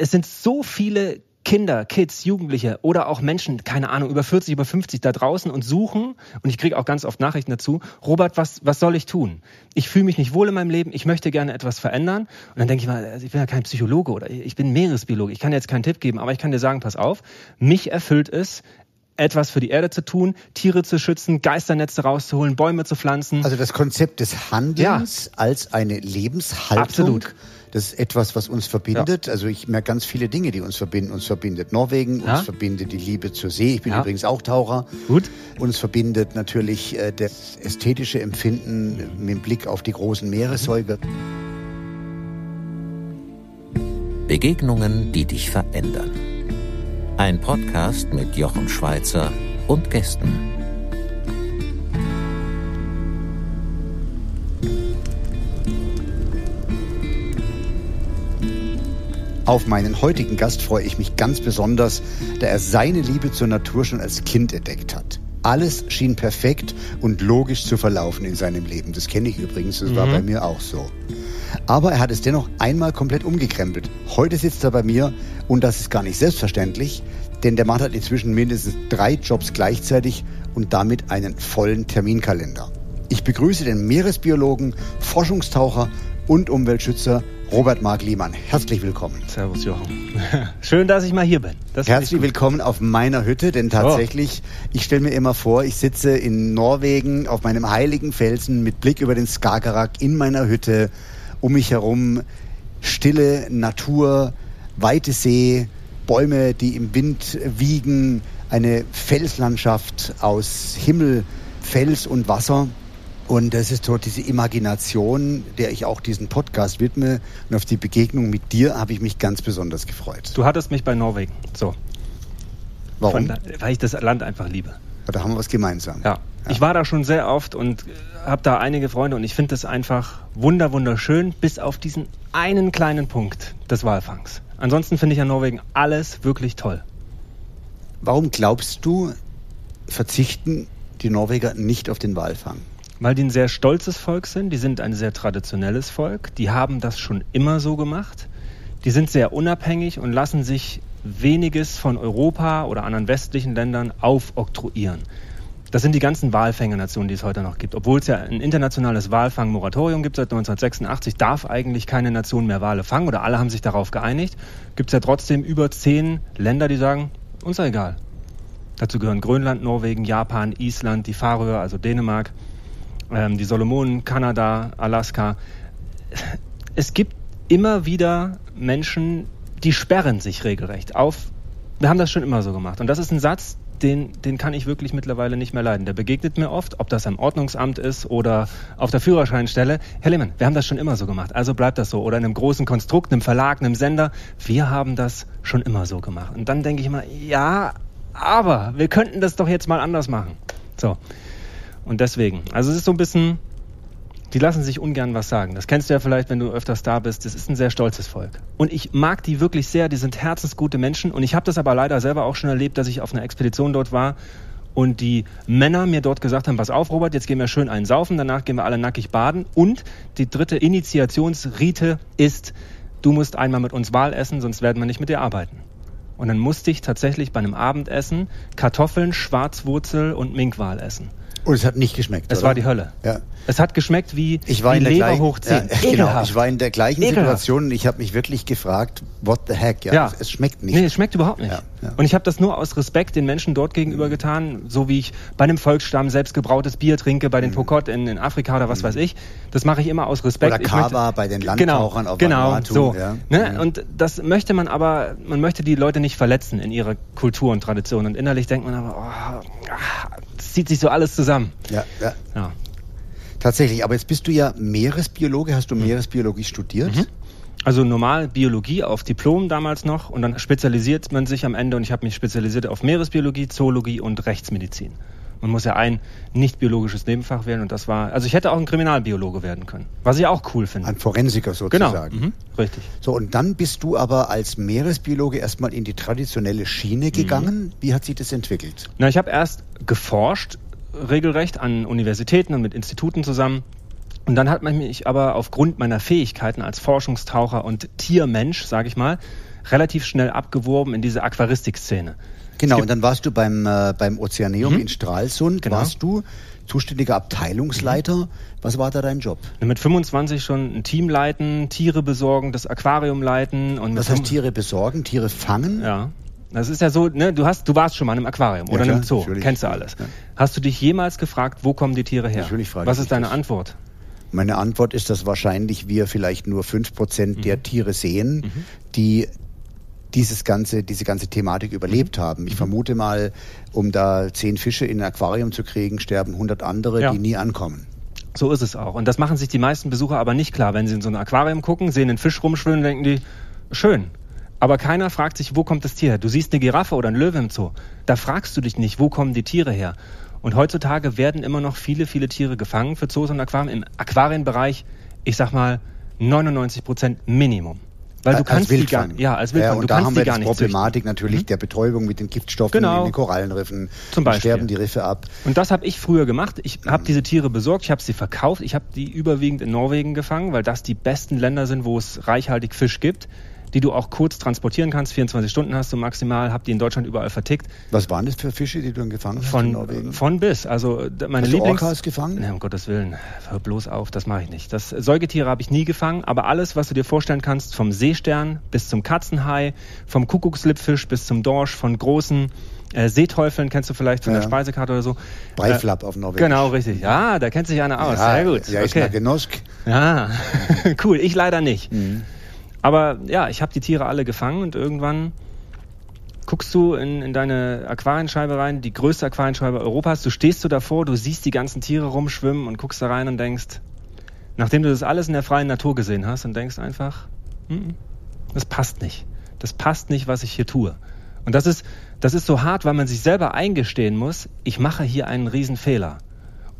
es sind so viele Kinder, Kids, Jugendliche oder auch Menschen, keine Ahnung, über 40, über 50 da draußen und suchen, und ich kriege auch ganz oft Nachrichten dazu, Robert, was, was soll ich tun? Ich fühle mich nicht wohl in meinem Leben, ich möchte gerne etwas verändern. Und dann denke ich mal, also ich bin ja kein Psychologe oder ich bin Meeresbiologe, ich kann jetzt keinen Tipp geben, aber ich kann dir sagen, pass auf, mich erfüllt es, etwas für die Erde zu tun, Tiere zu schützen, Geisternetze rauszuholen, Bäume zu pflanzen. Also das Konzept des Handelns ja. als eine Lebenshaltung. Absolut. Das ist etwas, was uns verbindet. Ja. Also ich merke ganz viele Dinge, die uns verbinden. Uns verbindet Norwegen, ja. uns verbindet die Liebe zur See. Ich bin ja. übrigens auch Taucher. Gut. Uns verbindet natürlich äh, das ästhetische Empfinden mit Blick auf die großen Meeressäuger. Begegnungen, die dich verändern. Ein Podcast mit Jochen Schweizer und Gästen. Auf meinen heutigen Gast freue ich mich ganz besonders, da er seine Liebe zur Natur schon als Kind entdeckt hat. Alles schien perfekt und logisch zu verlaufen in seinem Leben. Das kenne ich übrigens, das mhm. war bei mir auch so. Aber er hat es dennoch einmal komplett umgekrempelt. Heute sitzt er bei mir und das ist gar nicht selbstverständlich, denn der Mann hat inzwischen mindestens drei Jobs gleichzeitig und damit einen vollen Terminkalender. Ich begrüße den Meeresbiologen, Forschungstaucher und Umweltschützer Robert Mark Liemann. Herzlich willkommen. Servus Jochen. Schön, dass ich mal hier bin. Herzlich willkommen auf meiner Hütte, denn tatsächlich, oh. ich stelle mir immer vor, ich sitze in Norwegen auf meinem heiligen Felsen mit Blick über den Skagerrak in meiner Hütte, um mich herum stille Natur, weite See, Bäume, die im Wind wiegen, eine Felslandschaft aus Himmel, Fels und Wasser. Und das ist dort diese Imagination, der ich auch diesen Podcast widme. Und auf die Begegnung mit dir habe ich mich ganz besonders gefreut. Du hattest mich bei Norwegen. So. Warum? Von, weil ich das Land einfach liebe. Da haben wir was gemeinsam. Ja. ja. Ich war da schon sehr oft und habe da einige Freunde und ich finde das einfach wunder wunderschön, bis auf diesen einen kleinen Punkt des Walfangs. Ansonsten finde ich an Norwegen alles wirklich toll. Warum glaubst du, verzichten die Norweger nicht auf den Walfang? Weil die ein sehr stolzes Volk sind, die sind ein sehr traditionelles Volk, die haben das schon immer so gemacht, die sind sehr unabhängig und lassen sich weniges von Europa oder anderen westlichen Ländern aufoktroyieren. Das sind die ganzen Walfängernationen, die es heute noch gibt. Obwohl es ja ein internationales Walfangmoratorium gibt seit 1986, darf eigentlich keine Nation mehr Wale fangen oder alle haben sich darauf geeinigt. Gibt es ja trotzdem über zehn Länder, die sagen, uns egal. Dazu gehören Grönland, Norwegen, Japan, Island, die Färöer, also Dänemark, ähm, die Solomonen, Kanada, Alaska. Es gibt immer wieder Menschen, die sperren sich regelrecht auf. Wir haben das schon immer so gemacht. Und das ist ein Satz, den, den kann ich wirklich mittlerweile nicht mehr leiden. Der begegnet mir oft, ob das am Ordnungsamt ist oder auf der Führerscheinstelle. Herr Lehmann, wir haben das schon immer so gemacht, also bleibt das so. Oder in einem großen Konstrukt, einem Verlag, einem Sender. Wir haben das schon immer so gemacht. Und dann denke ich immer, ja, aber wir könnten das doch jetzt mal anders machen. So. Und deswegen, also es ist so ein bisschen die lassen sich ungern was sagen. Das kennst du ja vielleicht, wenn du öfters da bist. Das ist ein sehr stolzes Volk. Und ich mag die wirklich sehr. Die sind herzensgute Menschen. Und ich habe das aber leider selber auch schon erlebt, dass ich auf einer Expedition dort war und die Männer mir dort gesagt haben, pass auf, Robert, jetzt gehen wir schön einen saufen, danach gehen wir alle nackig baden. Und die dritte Initiationsrite ist, du musst einmal mit uns Wal essen, sonst werden wir nicht mit dir arbeiten. Und dann musste ich tatsächlich bei einem Abendessen Kartoffeln, Schwarzwurzel und Minkwal essen. Und es hat nicht geschmeckt. Es oder? war die Hölle. Ja. Es hat geschmeckt wie, ich war wie in der Leber gleichen, hochziehen. Ja, genau, ich war in der gleichen Ekelhaft. Situation und ich habe mich wirklich gefragt, what the heck? Ja, ja. Es, schmeckt nicht. Nee, es schmeckt überhaupt nicht. Ja. Und ich habe das nur aus Respekt den Menschen dort gegenüber getan, so wie ich bei einem Volksstamm selbst gebrautes Bier trinke, bei den mhm. Pokot in, in, Afrika oder was mhm. weiß ich. Das mache ich immer aus Respekt. Oder Kava bei den Landtauchern genau, auf Genau, Vanuatu, so. Ne? Mhm. Und das möchte man aber, man möchte die Leute nicht verletzen in ihrer Kultur und Tradition. Und innerlich denkt man aber, oh, es zieht sich so alles zusammen. Ja, ja. Tatsächlich, aber jetzt bist du ja Meeresbiologe. Hast du mhm. Meeresbiologie studiert? Mhm. Also normal Biologie auf Diplom damals noch und dann spezialisiert man sich am Ende und ich habe mich spezialisiert auf Meeresbiologie, Zoologie und Rechtsmedizin. Man muss ja ein nicht biologisches Nebenfach wählen und das war, also ich hätte auch ein Kriminalbiologe werden können, was ich auch cool finde. Ein Forensiker sozusagen. Genau, mhm. richtig. So und dann bist du aber als Meeresbiologe erstmal in die traditionelle Schiene gegangen. Mhm. Wie hat sich das entwickelt? Na, ich habe erst geforscht regelrecht an Universitäten und mit Instituten zusammen. Und dann hat man mich aber aufgrund meiner Fähigkeiten als Forschungstaucher und Tiermensch, sage ich mal, relativ schnell abgeworben in diese Aquaristik-Szene. Genau, und dann warst du beim, äh, beim Ozeaneum mhm. in Stralsund, genau. warst du zuständiger Abteilungsleiter. Mhm. Was war da dein Job? Mit 25 schon ein Team leiten, Tiere besorgen, das Aquarium leiten. Und Was heißt Tiere besorgen? Tiere fangen? Ja. Das ist ja so, ne, du hast, du warst schon mal im Aquarium ja, oder klar, im Zoo, kennst du alles. Ja. Hast du dich jemals gefragt, wo kommen die Tiere her? Natürlich frage Was ist deine das. Antwort? Meine Antwort ist, dass wahrscheinlich wir vielleicht nur fünf Prozent mhm. der Tiere sehen, mhm. die dieses ganze, diese ganze Thematik überlebt mhm. haben. Ich mhm. vermute mal, um da zehn Fische in ein Aquarium zu kriegen, sterben 100 andere, ja. die nie ankommen. So ist es auch. Und das machen sich die meisten Besucher aber nicht klar. Wenn sie in so ein Aquarium gucken, sehen einen Fisch rumschwimmen, denken die, schön. Aber keiner fragt sich, wo kommt das Tier her? Du siehst eine Giraffe oder einen Löwe im Zoo. Da fragst du dich nicht, wo kommen die Tiere her? Und heutzutage werden immer noch viele, viele Tiere gefangen für Zoos und Aquarien. Im Aquarienbereich, ich sag mal, 99 Prozent Minimum. Weil du kannst die gar, ja, als Wildfang. Ja, und du da haben wir die die Problematik natürlich mhm. der Betäubung mit den Giftstoffen genau. in den Korallenriffen. Zum Beispiel. sterben die Riffe ab. Und das habe ich früher gemacht. Ich habe diese Tiere besorgt, ich habe sie verkauft. Ich habe die überwiegend in Norwegen gefangen, weil das die besten Länder sind, wo es reichhaltig Fisch gibt die du auch kurz transportieren kannst. 24 Stunden hast du maximal, hab die in Deutschland überall vertickt. Was waren das für Fische, die du dann gefangen hast von, in Norwegen? Von bis. Also meine hast Lieblings... Du Orcas gefangen? Nee, um Gottes Willen. Hör bloß auf, das mache ich nicht. Das Säugetiere habe ich nie gefangen, aber alles, was du dir vorstellen kannst, vom Seestern bis zum Katzenhai, vom Kuckuckslippfisch bis zum Dorsch, von großen äh, Seeteufeln kennst du vielleicht von ja. der Speisekarte oder so. Breiflapp äh, auf Norwegisch. Genau, richtig. Ja, da kennt sich einer aus. Ja, Sehr gut. Ja, ich okay. Genosk. Ja, cool. Ich leider nicht. Mhm. Aber ja, ich habe die Tiere alle gefangen und irgendwann guckst du in, in deine Aquarienscheibe rein, die größte Aquarienscheibe Europas. Du stehst so davor, du siehst die ganzen Tiere rumschwimmen und guckst da rein und denkst, nachdem du das alles in der freien Natur gesehen hast und denkst einfach, mm, das passt nicht. Das passt nicht, was ich hier tue. Und das ist, das ist so hart, weil man sich selber eingestehen muss, ich mache hier einen Riesenfehler.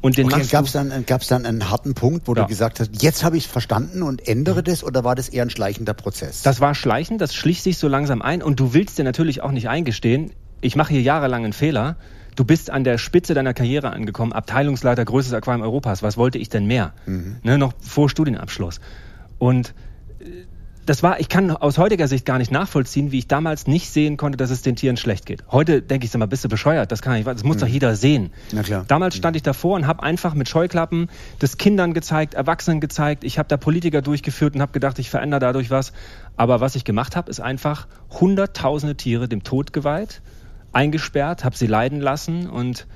Und den okay, gab es dann, gab's dann einen harten Punkt, wo ja. du gesagt hast, jetzt habe ich es verstanden und ändere das oder war das eher ein schleichender Prozess? Das war schleichend, das schlicht sich so langsam ein und du willst dir natürlich auch nicht eingestehen, ich mache hier jahrelang einen Fehler. Du bist an der Spitze deiner Karriere angekommen, Abteilungsleiter größtes Aquarium Europas. Was wollte ich denn mehr? Mhm. Ne, noch vor Studienabschluss. Und das war, ich kann aus heutiger Sicht gar nicht nachvollziehen, wie ich damals nicht sehen konnte, dass es den Tieren schlecht geht. Heute denke ich, sag mal, bist du bescheuert? Das kann ich, das muss mhm. doch jeder sehen. Na klar. Damals stand ich davor und habe einfach mit Scheuklappen das Kindern gezeigt, Erwachsenen gezeigt. Ich habe da Politiker durchgeführt und habe gedacht, ich verändere dadurch was. Aber was ich gemacht habe, ist einfach hunderttausende Tiere dem Tod geweiht, eingesperrt, habe sie leiden lassen und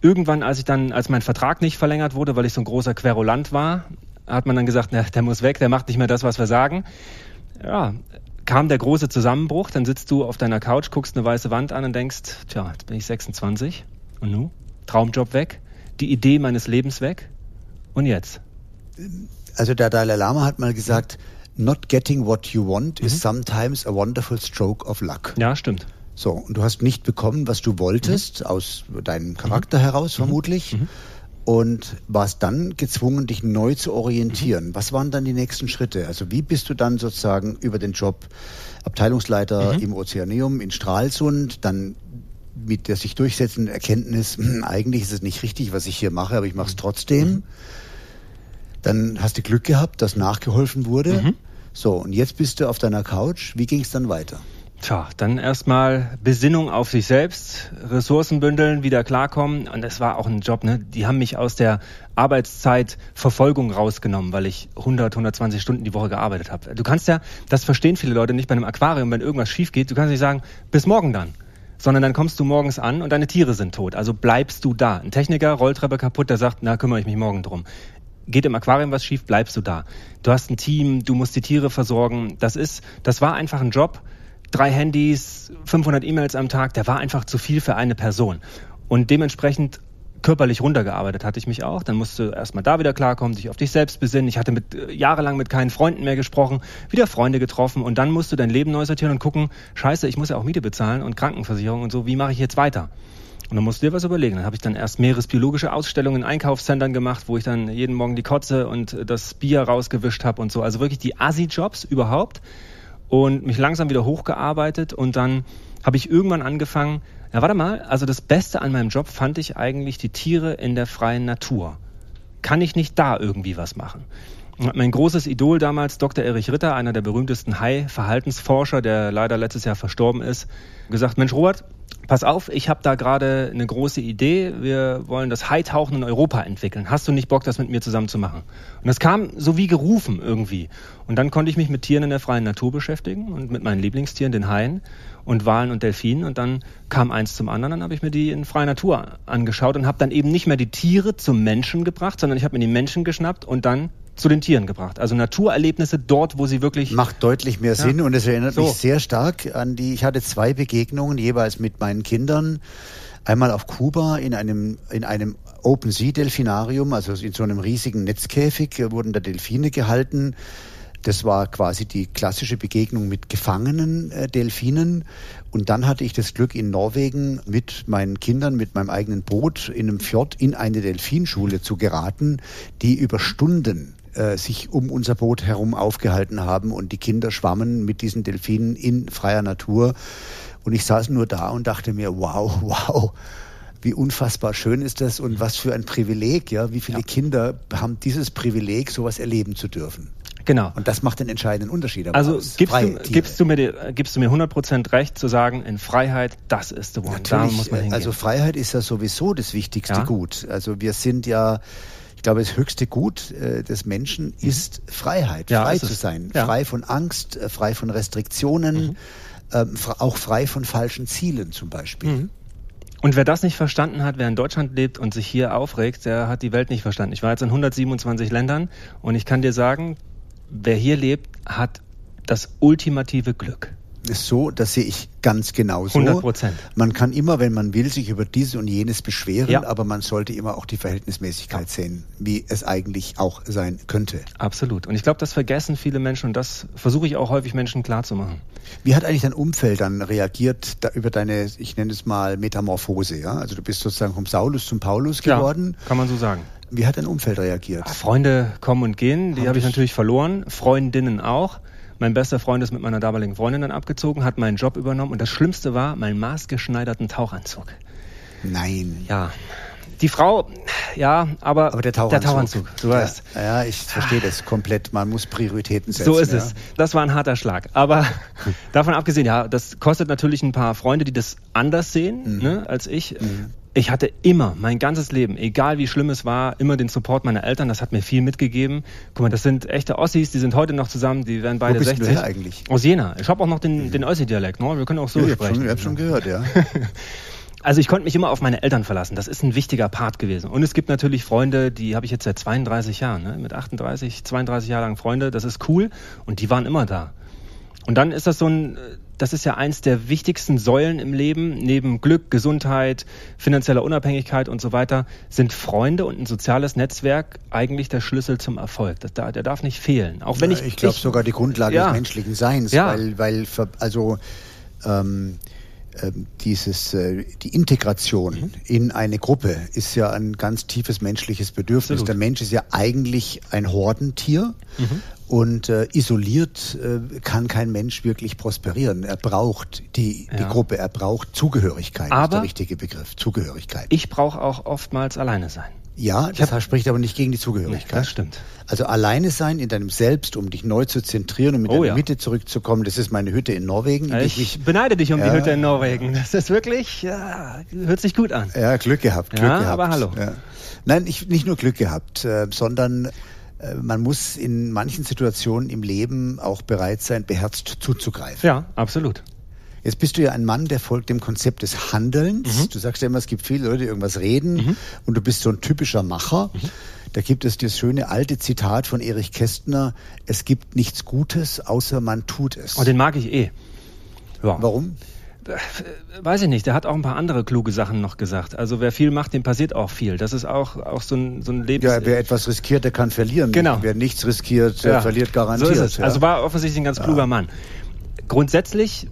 irgendwann, als ich dann, als mein Vertrag nicht verlängert wurde, weil ich so ein großer Querulant war, hat man dann gesagt, na, der muss weg, der macht nicht mehr das, was wir sagen ja, kam der große Zusammenbruch, dann sitzt du auf deiner Couch, guckst eine weiße Wand an und denkst, tja, jetzt bin ich 26 und nu, Traumjob weg, die Idee meines Lebens weg und jetzt? Also der Dalai Lama hat mal gesagt, not getting what you want mhm. is sometimes a wonderful stroke of luck. Ja, stimmt. So, und du hast nicht bekommen, was du wolltest, mhm. aus deinem Charakter mhm. heraus mhm. vermutlich. Mhm und warst dann gezwungen, dich neu zu orientieren. Mhm. Was waren dann die nächsten Schritte? Also wie bist du dann sozusagen über den Job Abteilungsleiter mhm. im Ozeaneum in Stralsund, dann mit der sich durchsetzenden Erkenntnis, hm, eigentlich ist es nicht richtig, was ich hier mache, aber ich mache es trotzdem. Mhm. Dann hast du Glück gehabt, dass nachgeholfen wurde. Mhm. So, und jetzt bist du auf deiner Couch. Wie ging es dann weiter? Tja, dann erstmal Besinnung auf sich selbst, Ressourcen bündeln, wieder klarkommen. Und es war auch ein Job, ne? Die haben mich aus der Arbeitszeitverfolgung rausgenommen, weil ich 100, 120 Stunden die Woche gearbeitet habe. Du kannst ja, das verstehen viele Leute nicht bei einem Aquarium, wenn irgendwas schief geht, du kannst nicht sagen, bis morgen dann. Sondern dann kommst du morgens an und deine Tiere sind tot. Also bleibst du da. Ein Techniker, Rolltreppe kaputt, der sagt, na, kümmere ich mich morgen drum geht im Aquarium was schief, bleibst du da. Du hast ein Team, du musst die Tiere versorgen. Das ist, das war einfach ein Job, drei Handys, 500 E-Mails am Tag, der war einfach zu viel für eine Person. Und dementsprechend körperlich runtergearbeitet hatte ich mich auch. Dann musst du erstmal da wieder klarkommen, dich auf dich selbst besinnen. Ich hatte mit, äh, jahrelang mit keinen Freunden mehr gesprochen, wieder Freunde getroffen und dann musst du dein Leben neu sortieren und gucken, scheiße, ich muss ja auch Miete bezahlen und Krankenversicherung und so, wie mache ich jetzt weiter? Und dann musst du dir was überlegen. Dann habe ich dann erst meeresbiologische Ausstellungen in Einkaufszentren gemacht, wo ich dann jeden Morgen die Kotze und das Bier rausgewischt habe und so. Also wirklich die Assi-Jobs überhaupt und mich langsam wieder hochgearbeitet und dann habe ich irgendwann angefangen, ja warte mal, also das Beste an meinem Job fand ich eigentlich die Tiere in der freien Natur. Kann ich nicht da irgendwie was machen? Mein großes Idol damals, Dr. Erich Ritter, einer der berühmtesten Hai-Verhaltensforscher, der leider letztes Jahr verstorben ist, gesagt, Mensch Robert, pass auf, ich habe da gerade eine große Idee, wir wollen das Haitauchen in Europa entwickeln. Hast du nicht Bock, das mit mir zusammen zu machen? Und das kam so wie gerufen irgendwie. Und dann konnte ich mich mit Tieren in der freien Natur beschäftigen und mit meinen Lieblingstieren, den Haien und Walen und Delfinen. Und dann kam eins zum anderen, dann habe ich mir die in freier Natur angeschaut und habe dann eben nicht mehr die Tiere zum Menschen gebracht, sondern ich habe mir die Menschen geschnappt und dann zu den Tieren gebracht. Also Naturerlebnisse dort, wo sie wirklich. Macht deutlich mehr Sinn und es erinnert so. mich sehr stark an die, ich hatte zwei Begegnungen, jeweils mit meinen Kindern. Einmal auf Kuba in einem, in einem Open Sea Delfinarium, also in so einem riesigen Netzkäfig wurden da Delfine gehalten. Das war quasi die klassische Begegnung mit gefangenen äh, Delfinen. Und dann hatte ich das Glück, in Norwegen mit meinen Kindern, mit meinem eigenen Boot in einem Fjord in eine Delfinschule zu geraten, die über Stunden äh, sich um unser Boot herum aufgehalten haben und die Kinder schwammen mit diesen Delfinen in freier Natur. Und ich saß nur da und dachte mir, wow, wow, wie unfassbar schön ist das und was für ein Privileg, ja, wie viele ja. Kinder haben dieses Privileg, sowas erleben zu dürfen. Genau. Und das macht den entscheidenden Unterschied. also gibst du, gibst, du mir, gibst du mir 100% recht zu sagen, in Freiheit, das ist the one. Natürlich, da muss man hingehen. Also Freiheit ist ja sowieso das wichtigste ja. Gut. Also wir sind ja glaube, das höchste Gut äh, des Menschen mhm. ist Freiheit, ja, frei zu sein, ja. frei von Angst, äh, frei von Restriktionen, mhm. ähm, auch frei von falschen Zielen zum Beispiel. Mhm. Und wer das nicht verstanden hat, wer in Deutschland lebt und sich hier aufregt, der hat die Welt nicht verstanden. Ich war jetzt in 127 Ländern und ich kann dir sagen, wer hier lebt, hat das ultimative Glück so, das sehe ich ganz genauso. 100 Prozent. Man kann immer, wenn man will, sich über dieses und jenes beschweren, ja. aber man sollte immer auch die Verhältnismäßigkeit ja. sehen, wie es eigentlich auch sein könnte. Absolut. Und ich glaube, das vergessen viele Menschen und das versuche ich auch häufig Menschen klarzumachen. Wie hat eigentlich dein Umfeld dann reagiert da, über deine, ich nenne es mal Metamorphose? Ja? Also du bist sozusagen vom Saulus zum Paulus geworden. Ja, kann man so sagen. Wie hat dein Umfeld reagiert? Freunde kommen und gehen, die habe hab ich natürlich verloren, Freundinnen auch. Mein bester Freund ist mit meiner damaligen Freundin dann abgezogen, hat meinen Job übernommen und das Schlimmste war meinen maßgeschneiderten Tauchanzug. Nein. Ja. Die Frau, ja, aber, aber der Tauchanzug, der Tauchanzug du weißt. Ja, ja ich verstehe das komplett. Man muss Prioritäten setzen. So ist ja. es. Das war ein harter Schlag. Aber davon abgesehen, ja, das kostet natürlich ein paar Freunde, die das anders sehen mhm. ne, als ich. Mhm ich hatte immer, mein ganzes Leben, egal wie schlimm es war, immer den Support meiner Eltern. Das hat mir viel mitgegeben. Guck mal, das sind echte Ossis, die sind heute noch zusammen, die werden beide Wo bist 60. Du eigentlich? Aus Jena. Ich habe auch noch den, mhm. den Ossi-Dialekt, ne? Wir können auch so ja, sprechen. Ich habe schon, hab schon gehört, ja. Also ich konnte mich immer auf meine Eltern verlassen. Das ist ein wichtiger Part gewesen. Und es gibt natürlich Freunde, die habe ich jetzt seit 32 Jahren, ne? mit 38, 32 Jahre lang Freunde. Das ist cool und die waren immer da. Und dann ist das so ein das ist ja eins der wichtigsten Säulen im Leben, neben Glück, Gesundheit, finanzieller Unabhängigkeit und so weiter, sind Freunde und ein soziales Netzwerk eigentlich der Schlüssel zum Erfolg. Das, der darf nicht fehlen. Auch wenn ich, ich glaube sogar die Grundlage ja. des menschlichen Seins, ja. weil, weil also ähm, ähm, dieses, äh, die Integration mhm. in eine Gruppe ist ja ein ganz tiefes menschliches Bedürfnis. Absolut. Der Mensch ist ja eigentlich ein Hordentier mhm. Und äh, isoliert äh, kann kein Mensch wirklich prosperieren. Er braucht die, ja. die Gruppe, er braucht Zugehörigkeit, Aber ist der richtige Begriff, Zugehörigkeit. Ich brauche auch oftmals alleine sein. Ja, das hab, spricht aber nicht gegen die Zugehörigkeit. Nee, das stimmt. Also alleine sein in deinem Selbst, um dich neu zu zentrieren und mit oh, deiner ja. Mitte zurückzukommen, das ist meine Hütte in Norwegen. Ich, ich beneide dich um ja, die Hütte in Norwegen. Das ist wirklich, ja, hört sich gut an. Ja, Glück gehabt. Glück ja, gehabt. aber hallo. Nein, ich, nicht nur Glück gehabt, äh, sondern äh, man muss in manchen Situationen im Leben auch bereit sein, beherzt zuzugreifen. Ja, absolut. Jetzt bist du ja ein Mann, der folgt dem Konzept des Handelns. Mhm. Du sagst ja immer, es gibt viele Leute, die irgendwas reden mhm. und du bist so ein typischer Macher. Mhm. Da gibt es das schöne alte Zitat von Erich Kästner, es gibt nichts Gutes, außer man tut es. Oh, den mag ich eh. Ja. Warum? Äh, weiß ich nicht, der hat auch ein paar andere kluge Sachen noch gesagt. Also wer viel macht, dem passiert auch viel. Das ist auch, auch so ein, so ein Lebens... Ja, wer etwas riskiert, der kann verlieren. Genau. Wer nichts riskiert, der ja. verliert garantiert. So ist es. Ja. Also war offensichtlich ein ganz kluger ja. Mann. Grundsätzlich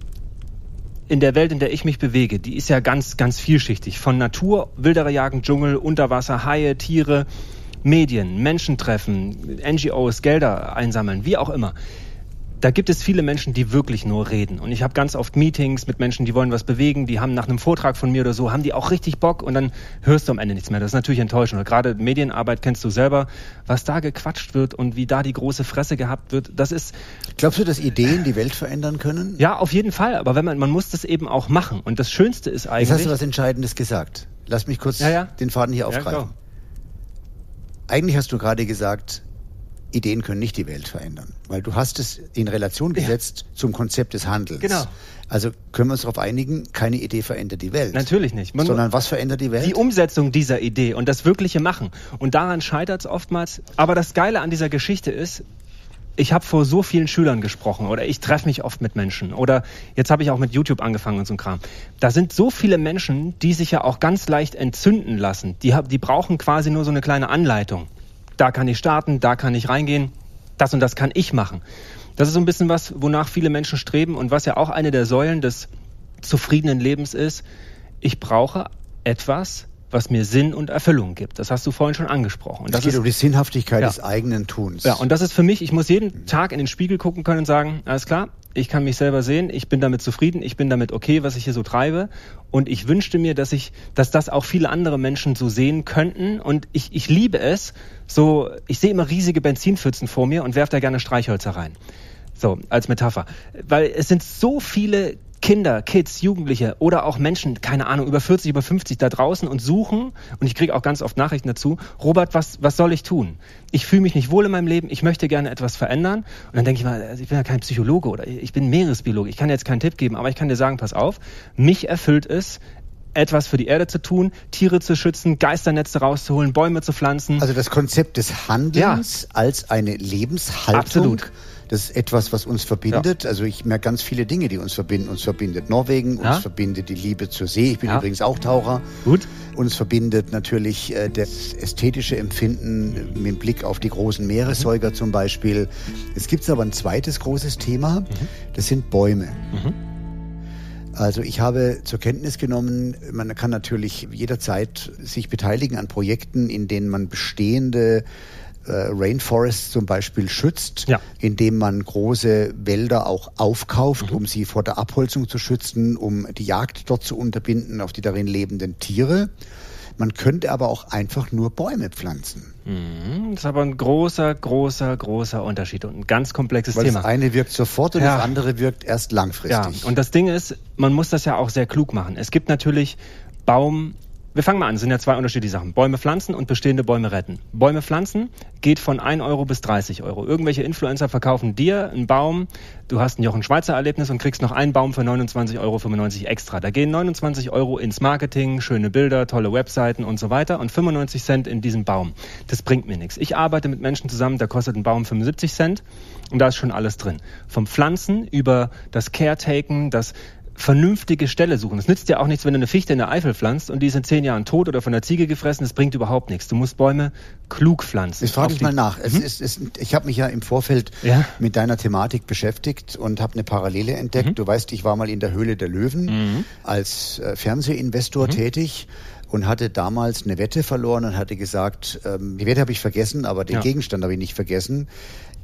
in der Welt, in der ich mich bewege, die ist ja ganz, ganz vielschichtig. Von Natur, wildere Jagen, Dschungel, Unterwasser, Haie, Tiere, Medien, Menschen treffen, NGOs, Gelder einsammeln, wie auch immer. Da gibt es viele Menschen, die wirklich nur reden. Und ich habe ganz oft Meetings mit Menschen, die wollen was bewegen, die haben nach einem Vortrag von mir oder so, haben die auch richtig Bock und dann hörst du am Ende nichts mehr. Das ist natürlich enttäuschend. Und gerade Medienarbeit kennst du selber, was da gequatscht wird und wie da die große Fresse gehabt wird. Das ist. Glaubst du, dass Ideen die Welt verändern können? Ja, auf jeden Fall. Aber wenn man, man muss das eben auch machen. Und das Schönste ist eigentlich. Jetzt hast du was Entscheidendes gesagt. Lass mich kurz ja, ja. den Faden hier aufgreifen. Ja, eigentlich hast du gerade gesagt, Ideen können nicht die Welt verändern, weil du hast es in Relation gesetzt ja. zum Konzept des Handelns. Genau. Also können wir uns darauf einigen, keine Idee verändert die Welt. Natürlich nicht. Man sondern was verändert die Welt? Die Umsetzung dieser Idee und das wirkliche Machen. Und daran scheitert es oftmals. Aber das Geile an dieser Geschichte ist, ich habe vor so vielen Schülern gesprochen oder ich treffe mich oft mit Menschen oder jetzt habe ich auch mit YouTube angefangen und so ein Kram. Da sind so viele Menschen, die sich ja auch ganz leicht entzünden lassen. Die, die brauchen quasi nur so eine kleine Anleitung da kann ich starten, da kann ich reingehen, das und das kann ich machen. Das ist so ein bisschen was, wonach viele Menschen streben und was ja auch eine der Säulen des zufriedenen Lebens ist. Ich brauche etwas, was mir Sinn und Erfüllung gibt. Das hast du vorhin schon angesprochen. Und das es geht ist, um die Sinnhaftigkeit ja. des eigenen Tuns. Ja, und das ist für mich, ich muss jeden Tag in den Spiegel gucken können und sagen, alles klar, ich kann mich selber sehen, ich bin damit zufrieden, ich bin damit okay, was ich hier so treibe. Und ich wünschte mir, dass ich, dass das auch viele andere Menschen so sehen könnten. Und ich, ich liebe es, so, ich sehe immer riesige Benzinpfützen vor mir und werfe da gerne Streichhölzer rein. So, als Metapher. Weil es sind so viele Kinder, Kids, Jugendliche oder auch Menschen, keine Ahnung, über 40, über 50 da draußen und suchen, und ich kriege auch ganz oft Nachrichten dazu, Robert, was, was soll ich tun? Ich fühle mich nicht wohl in meinem Leben, ich möchte gerne etwas verändern. Und dann denke ich mal, also ich bin ja kein Psychologe oder ich bin Meeresbiologe, ich kann dir jetzt keinen Tipp geben, aber ich kann dir sagen, pass auf, mich erfüllt es, etwas für die Erde zu tun, Tiere zu schützen, Geisternetze rauszuholen, Bäume zu pflanzen. Also das Konzept des Handelns ja. als eine Lebenshaltung. Absolut das ist etwas, was uns verbindet. Ja. Also ich merke ganz viele Dinge, die uns verbinden. Uns verbindet Norwegen, ja. uns verbindet die Liebe zur See. Ich bin ja. übrigens auch Taucher. Gut. Uns verbindet natürlich äh, das ästhetische Empfinden mit Blick auf die großen Meeressäuger mhm. zum Beispiel. Es gibt aber ein zweites großes Thema. Mhm. Das sind Bäume. Mhm. Also ich habe zur Kenntnis genommen, man kann natürlich jederzeit sich beteiligen an Projekten, in denen man bestehende äh, Rainforest zum Beispiel schützt, ja. indem man große Wälder auch aufkauft, mhm. um sie vor der Abholzung zu schützen, um die Jagd dort zu unterbinden auf die darin lebenden Tiere. Man könnte aber auch einfach nur Bäume pflanzen. Mhm, das ist aber ein großer, großer, großer Unterschied und ein ganz komplexes Weil Thema. Das eine wirkt sofort und ja. das andere wirkt erst langfristig. Ja, und das Ding ist, man muss das ja auch sehr klug machen. Es gibt natürlich Baum, wir fangen mal an, es sind ja zwei unterschiedliche Sachen. Bäume pflanzen und bestehende Bäume retten. Bäume pflanzen geht von 1 Euro bis 30 Euro. Irgendwelche Influencer verkaufen dir einen Baum, du hast ein Jochen Schweizer Erlebnis und kriegst noch einen Baum für 29,95 Euro extra. Da gehen 29 Euro ins Marketing, schöne Bilder, tolle Webseiten und so weiter und 95 Cent in diesen Baum. Das bringt mir nichts. Ich arbeite mit Menschen zusammen, da kostet ein Baum 75 Cent und da ist schon alles drin. Vom Pflanzen über das Caretaken, das vernünftige Stelle suchen. Es nützt ja auch nichts, wenn du eine Fichte in der Eifel pflanzt und die ist in zehn Jahren tot oder von der Ziege gefressen. Das bringt überhaupt nichts. Du musst Bäume klug pflanzen. Ich frage dich mal nach. Es mhm. ist, es, ich habe mich ja im Vorfeld ja? mit deiner Thematik beschäftigt und habe eine Parallele entdeckt. Mhm. Du weißt, ich war mal in der Höhle der Löwen mhm. als äh, Fernsehinvestor mhm. tätig und hatte damals eine Wette verloren und hatte gesagt, ähm, die Wette habe ich vergessen, aber den ja. Gegenstand habe ich nicht vergessen.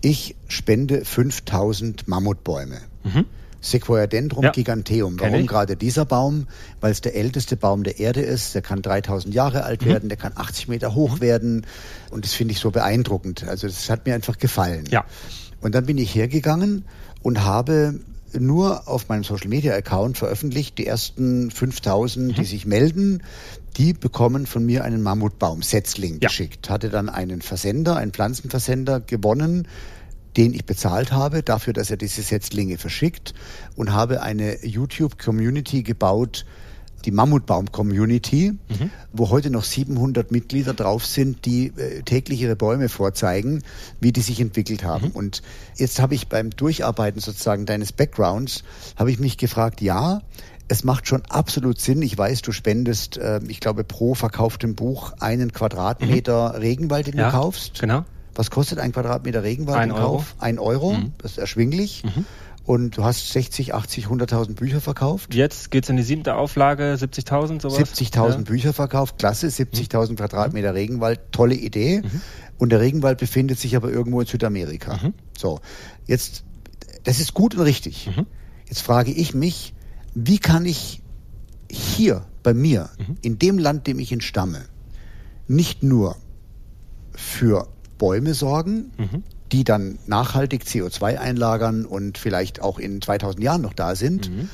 Ich spende 5000 Mammutbäume. Mhm. Sequoiadendron ja. giganteum. Warum gerade dieser Baum? Weil es der älteste Baum der Erde ist. Der kann 3000 Jahre alt mhm. werden, der kann 80 Meter hoch mhm. werden. Und das finde ich so beeindruckend. Also das hat mir einfach gefallen. Ja. Und dann bin ich hergegangen und habe nur auf meinem Social Media Account veröffentlicht, die ersten 5000, mhm. die sich melden, die bekommen von mir einen Mammutbaum-Setzling ja. geschickt. Hatte dann einen Versender, einen Pflanzenversender gewonnen, den ich bezahlt habe, dafür, dass er diese Setzlinge verschickt und habe eine YouTube-Community gebaut, die Mammutbaum-Community, mhm. wo heute noch 700 Mitglieder drauf sind, die äh, täglich ihre Bäume vorzeigen, wie die sich entwickelt haben. Mhm. Und jetzt habe ich beim Durcharbeiten sozusagen deines Backgrounds, habe ich mich gefragt, ja, es macht schon absolut Sinn. Ich weiß, du spendest, äh, ich glaube, pro verkauftem Buch einen Quadratmeter mhm. Regenwald, den ja, du kaufst. Genau. Was kostet ein Quadratmeter Regenwald ein im Euro. Kauf? Ein Euro. Mhm. Das ist erschwinglich. Mhm. Und du hast 60, 80, 100.000 Bücher verkauft. Jetzt geht es in die siebte Auflage, 70.000 sowas. 70.000 ja. Bücher verkauft, klasse, 70.000 mhm. Quadratmeter Regenwald, tolle Idee. Mhm. Und der Regenwald befindet sich aber irgendwo in Südamerika. Mhm. So, jetzt Das ist gut und richtig. Mhm. Jetzt frage ich mich, wie kann ich hier bei mir, Mhm. in dem Land, dem ich entstamme, nicht nur für Bäume sorgen, Mhm. die dann nachhaltig CO2 einlagern und vielleicht auch in 2000 Jahren noch da sind, Mhm.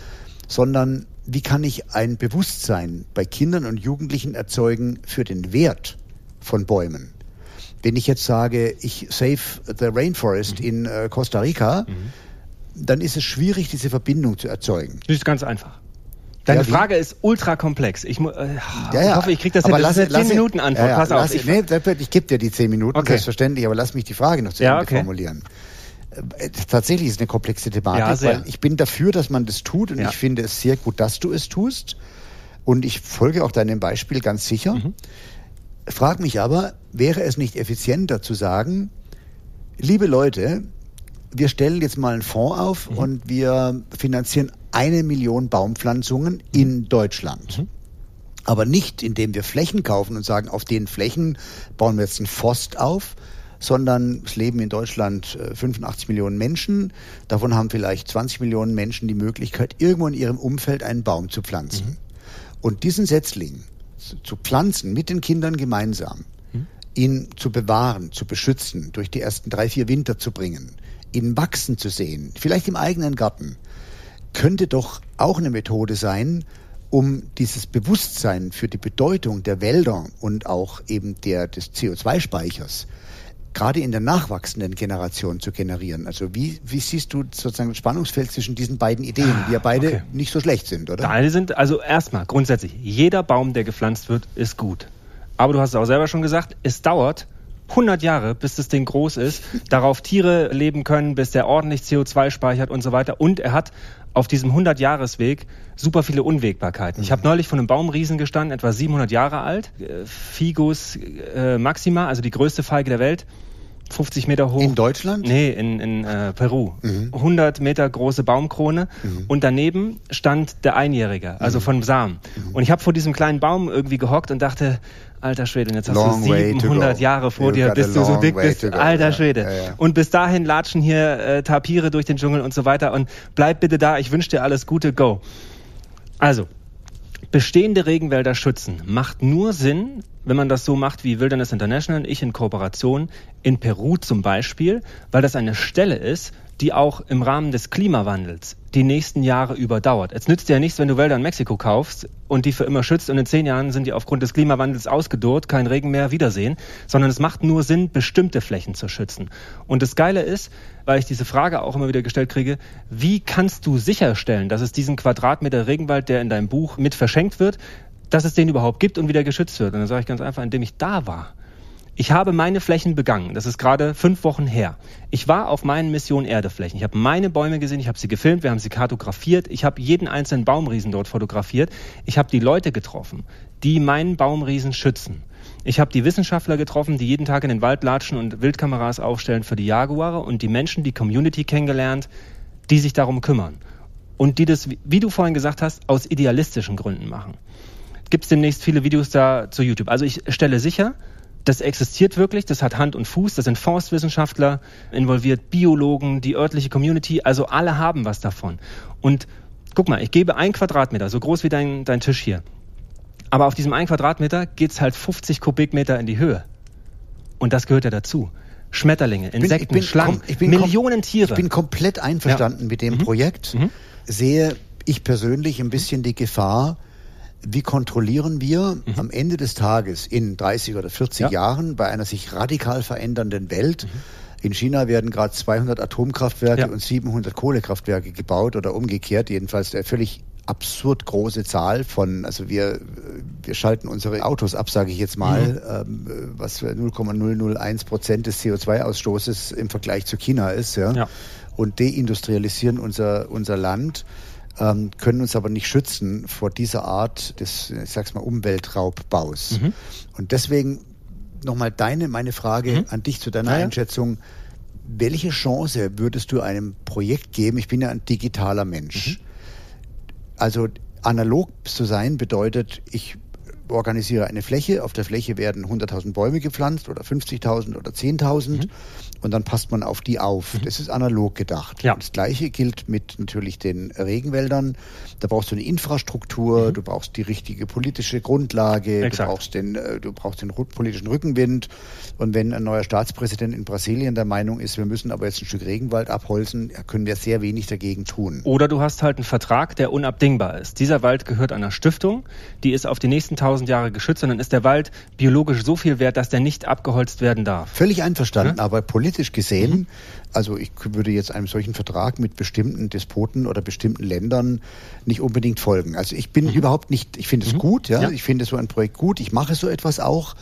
sondern wie kann ich ein Bewusstsein bei Kindern und Jugendlichen erzeugen für den Wert von Bäumen? Wenn ich jetzt sage, ich save the rainforest Mhm. in äh, Costa Rica, dann ist es schwierig, diese Verbindung zu erzeugen. Das ist ganz einfach. Deine Ja? Frage ist ultra komplex. Ich, mu- äh, Ja, ich ja. hoffe, ich kriege das aber. Das lass, 10 Minuten Antwort. Pass auf. lass, Ich, nee, ich gebe dir die 10 Minuten, Okay. selbstverständlich, aber lass mich die Frage noch zu Ende okay. formulieren. Äh, Tatsächlich ist es eine komplexe Thematik, weil ich bin dafür, dass man das tut und ich finde es sehr gut, dass du es tust. Und ich folge auch deinem Beispiel ganz sicher. Mhm. Frag mich aber, wäre es nicht effizienter zu sagen, liebe Leute, wir stellen jetzt mal einen Fonds auf Mhm. und wir finanzieren eine Million Baumpflanzungen in Deutschland. Mhm. Aber nicht, indem wir Flächen kaufen und sagen, auf den Flächen bauen wir jetzt einen Forst auf, sondern es leben in Deutschland äh, 85 Millionen Menschen. Davon haben vielleicht 20 Millionen Menschen die Möglichkeit, irgendwo in ihrem Umfeld einen Baum zu pflanzen. Und diesen Setzling zu, zu pflanzen mit den Kindern gemeinsam, ihn zu bewahren, zu beschützen, durch die ersten drei, vier Winter zu bringen, ihn wachsen zu sehen, vielleicht im eigenen Garten, könnte doch auch eine Methode sein, um dieses Bewusstsein für die Bedeutung der Wälder und auch eben der, des CO2-Speichers gerade in der nachwachsenden Generation zu generieren. Also wie, wie siehst du sozusagen das Spannungsfeld zwischen diesen beiden Ideen, die ja beide okay. nicht so schlecht sind, oder? Deine sind, also erstmal, grundsätzlich, jeder Baum, der gepflanzt wird, ist gut. Aber du hast es auch selber schon gesagt, es dauert 100 Jahre, bis das Ding groß ist, darauf Tiere leben können, bis der ordentlich CO2 speichert und so weiter. Und er hat auf diesem 100-Jahres-Weg super viele Unwägbarkeiten. Ich habe neulich von einem Baumriesen gestanden, etwa 700 Jahre alt, äh, Figus äh, maxima, also die größte Feige der Welt, 50 Meter hoch. In Deutschland? Nee, in, in äh, Peru. 100 Meter große Baumkrone und daneben stand der Einjährige, also von Samen. Und ich habe vor diesem kleinen Baum irgendwie gehockt und dachte, alter Schwede, jetzt hast Long du way to 700 go. Jahre vor You dir, bis du so dick bist. Alter Schwede. ja, ja. Und bis dahin latschen hier äh, Tapire durch den Dschungel und so weiter und bleib bitte da, ich wünsche dir alles Gute, go. Also, bestehende Regenwälder schützen macht nur Sinn, wenn man das so macht wie Wilderness International ich in Kooperation in Peru zum Beispiel, weil das eine Stelle ist, die auch im Rahmen des Klimawandels die nächsten Jahre überdauert. Es nützt dir ja nichts, wenn du Wälder in Mexiko kaufst und die für immer schützt und in zehn Jahren sind die aufgrund des Klimawandels ausgedorrt, kein Regen mehr, Wiedersehen, sondern es macht nur Sinn, bestimmte Flächen zu schützen. Und das Geile ist, weil ich diese Frage auch immer wieder gestellt kriege, wie kannst du sicherstellen, dass es diesen Quadratmeter Regenwald, der in deinem Buch mit verschenkt wird, dass es den überhaupt gibt und wieder geschützt wird? Und dann sage ich ganz einfach, indem ich da war. Ich habe meine Flächen begangen. Das ist gerade fünf Wochen her. Ich war auf meinen Mission Erdeflächen. Ich habe meine Bäume gesehen, ich habe sie gefilmt, wir haben sie kartografiert. Ich habe jeden einzelnen Baumriesen dort fotografiert. Ich habe die Leute getroffen, die meinen Baumriesen schützen. Ich habe die Wissenschaftler getroffen, die jeden Tag in den Wald latschen und Wildkameras aufstellen für die Jaguare und die Menschen, die Community kennengelernt, die sich darum kümmern. Und die das, wie du vorhin gesagt hast, aus idealistischen Gründen machen. Gibt es demnächst viele Videos da zu YouTube. Also ich stelle sicher, das existiert wirklich, das hat Hand und Fuß, da sind Forstwissenschaftler involviert, Biologen, die örtliche Community, also alle haben was davon. Und guck mal, ich gebe ein Quadratmeter, so groß wie dein, dein Tisch hier. Aber auf diesem einen Quadratmeter geht's halt 50 Kubikmeter in die Höhe. Und das gehört ja dazu. Schmetterlinge, bin- Insekten, ich bin Schlangen, kom- ich bin Millionen Tiere. Ich bin komplett einverstanden mit dem Projekt. Sehe ich persönlich ein bisschen die Gefahr, wie kontrollieren wir am Ende des Tages in 30 oder 40 Ja. Jahren bei einer sich radikal verändernden Welt? In China werden gerade 200 Atomkraftwerke Ja. und 700 Kohlekraftwerke gebaut oder umgekehrt, jedenfalls eine völlig absurd große Zahl von, also wir, wir schalten unsere Autos ab, sage ich jetzt mal, ähm, was für 0,001 Prozent des CO2-Ausstoßes im Vergleich zu China ist, ja, Ja. und deindustrialisieren unser, unser Land, ähm, können uns aber nicht schützen vor dieser Art des, ich sag's mal, Umweltraubbaus. Mhm. Und deswegen nochmal deine, meine Frage an dich zu deiner Ja, ja. Einschätzung. Welche Chance würdest du einem Projekt geben? Ich bin ja ein digitaler Mensch. Mhm. Also analog zu sein bedeutet, ich organisiere eine Fläche, auf der Fläche werden 100.000 Bäume gepflanzt oder 50.000 oder 10.000 mhm. Und dann passt man auf die auf. Mhm. Das ist analog gedacht. Ja. Das gleiche gilt mit natürlich den Regenwäldern. Da brauchst du eine Infrastruktur, mhm. du brauchst die richtige politische Grundlage, Exakt. du brauchst den, äh, du brauchst den politischen Rückenwind. Und wenn ein neuer Staatspräsident in Brasilien der Meinung ist, wir müssen aber jetzt ein Stück Regenwald abholzen, können wir sehr wenig dagegen tun. Oder du hast halt einen Vertrag, der unabdingbar ist. Dieser Wald gehört einer Stiftung, die ist auf die nächsten tausend Jahre geschützt und dann ist der Wald biologisch so viel wert, dass der nicht abgeholzt werden darf. Völlig einverstanden, ja? aber politisch gesehen, mhm. also ich würde jetzt einem solchen Vertrag mit bestimmten Despoten oder bestimmten Ländern nicht unbedingt folgen. Also ich bin mhm. überhaupt nicht, ich finde es mhm. gut, ja? ja, ich finde so ein Projekt gut, ich mache so etwas auch,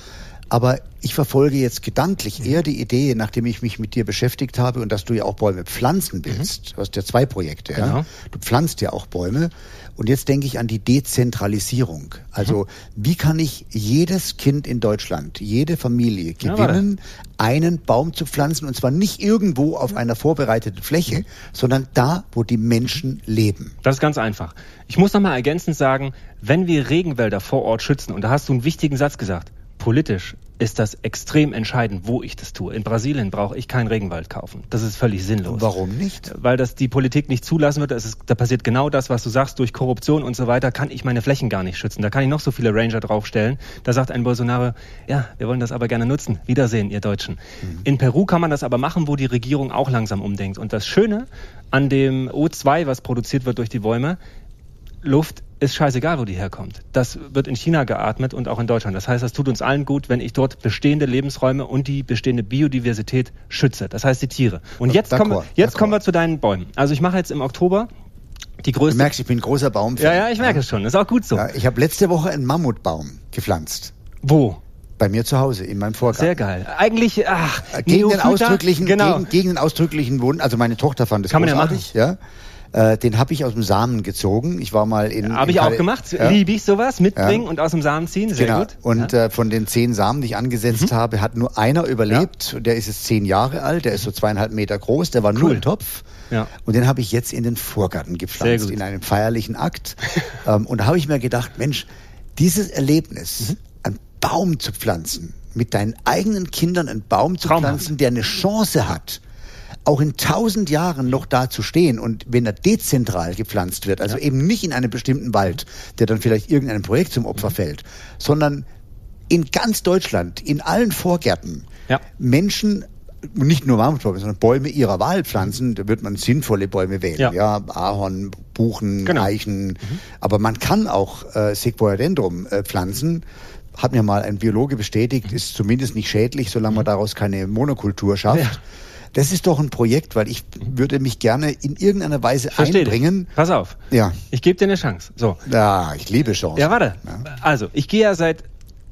aber ich verfolge jetzt gedanklich eher die Idee, nachdem ich mich mit dir beschäftigt habe und dass du ja auch Bäume pflanzen mhm. willst. Mhm. Du hast ja zwei Projekte. Genau. Ja? Du pflanzt ja auch Bäume. Und jetzt denke ich an die Dezentralisierung. Also mhm. wie kann ich jedes Kind in Deutschland, jede Familie gewinnen, ja, einen Baum zu pflanzen und zwar nicht irgendwo auf einer vorbereiteten Fläche, mhm. sondern da, wo die Menschen leben. Das ist ganz einfach. Ich muss nochmal ergänzend sagen, wenn wir Regenwälder vor Ort schützen, und da hast du einen wichtigen Satz gesagt, politisch ist das extrem entscheidend, wo ich das tue. In Brasilien brauche ich keinen Regenwald kaufen. Das ist völlig sinnlos. Warum nicht? Weil das die Politik nicht zulassen wird. Ist, da passiert genau das, was du sagst. Durch Korruption und so weiter kann ich meine Flächen gar nicht schützen. Da kann ich noch so viele Ranger draufstellen. Da sagt ein Bolsonaro, ja, wir wollen das aber gerne nutzen. Wiedersehen, ihr Deutschen. Mhm. In Peru kann man das aber machen, wo die Regierung auch langsam umdenkt. Und das Schöne an dem O2, was produziert wird durch die Bäume, Luft ist scheißegal, wo die herkommt. Das wird in China geatmet und auch in Deutschland. Das heißt, das tut uns allen gut, wenn ich dort bestehende Lebensräume und die bestehende Biodiversität schütze. Das heißt die Tiere. Und jetzt, kommen, jetzt kommen wir zu deinen Bäumen. Also ich mache jetzt im Oktober die größte. Du merkst, ich bin ein großer Baum. Ja, ja, ich merke es schon. Ist auch gut so. Ja, ich habe letzte Woche einen Mammutbaum gepflanzt. Wo? Bei mir zu Hause, in meinem Vorgarten. Sehr geil. Eigentlich, ach, gegen den ausdrücklichen, genau. gegen, gegen den ausdrücklichen Wunsch. Also meine Tochter fand das Kann großartig. Man ja, machen. ja. Äh, den habe ich aus dem Samen gezogen. Ich war mal in. Ja, habe ich auch gemacht. Ja. Liebe ich sowas. Mitbringen ja. und aus dem Samen ziehen. Sehr genau. gut. Und ja. äh, von den zehn Samen, die ich angesetzt mhm. habe, hat nur einer überlebt. Der ist jetzt zehn Jahre alt. Der ist so zweieinhalb Meter groß. Der war cool. nur im Topf. Ja. Und den habe ich jetzt in den Vorgarten gepflanzt, in einem feierlichen Akt. ähm, und da habe ich mir gedacht, Mensch, dieses Erlebnis, mhm. einen Baum zu pflanzen, mit deinen eigenen Kindern einen Baum zu Traumhaft. pflanzen, der eine Chance hat, auch in tausend Jahren noch da zu stehen und wenn er dezentral gepflanzt wird, also ja. eben nicht in einem bestimmten Wald, der dann vielleicht irgendeinem Projekt zum Opfer mhm. fällt, sondern in ganz Deutschland, in allen Vorgärten, ja. Menschen nicht nur Mammutbäume, sondern Bäume ihrer Wahl pflanzen, da wird man sinnvolle Bäume wählen. Ja, ja Ahorn, Buchen, genau. Eichen. Mhm. Aber man kann auch äh, Sequoia dendrum äh, pflanzen. Hat mir mal ein Biologe bestätigt, mhm. ist zumindest nicht schädlich, solange man mhm. daraus keine Monokultur schafft. Ja. Das ist doch ein Projekt, weil ich würde mich gerne in irgendeiner Weise Versteh einbringen. Dich. Pass auf. Ja. Ich gebe dir eine Chance. So. Ja, ich liebe Chancen. Ja, warte. Ja. Also, ich gehe ja seit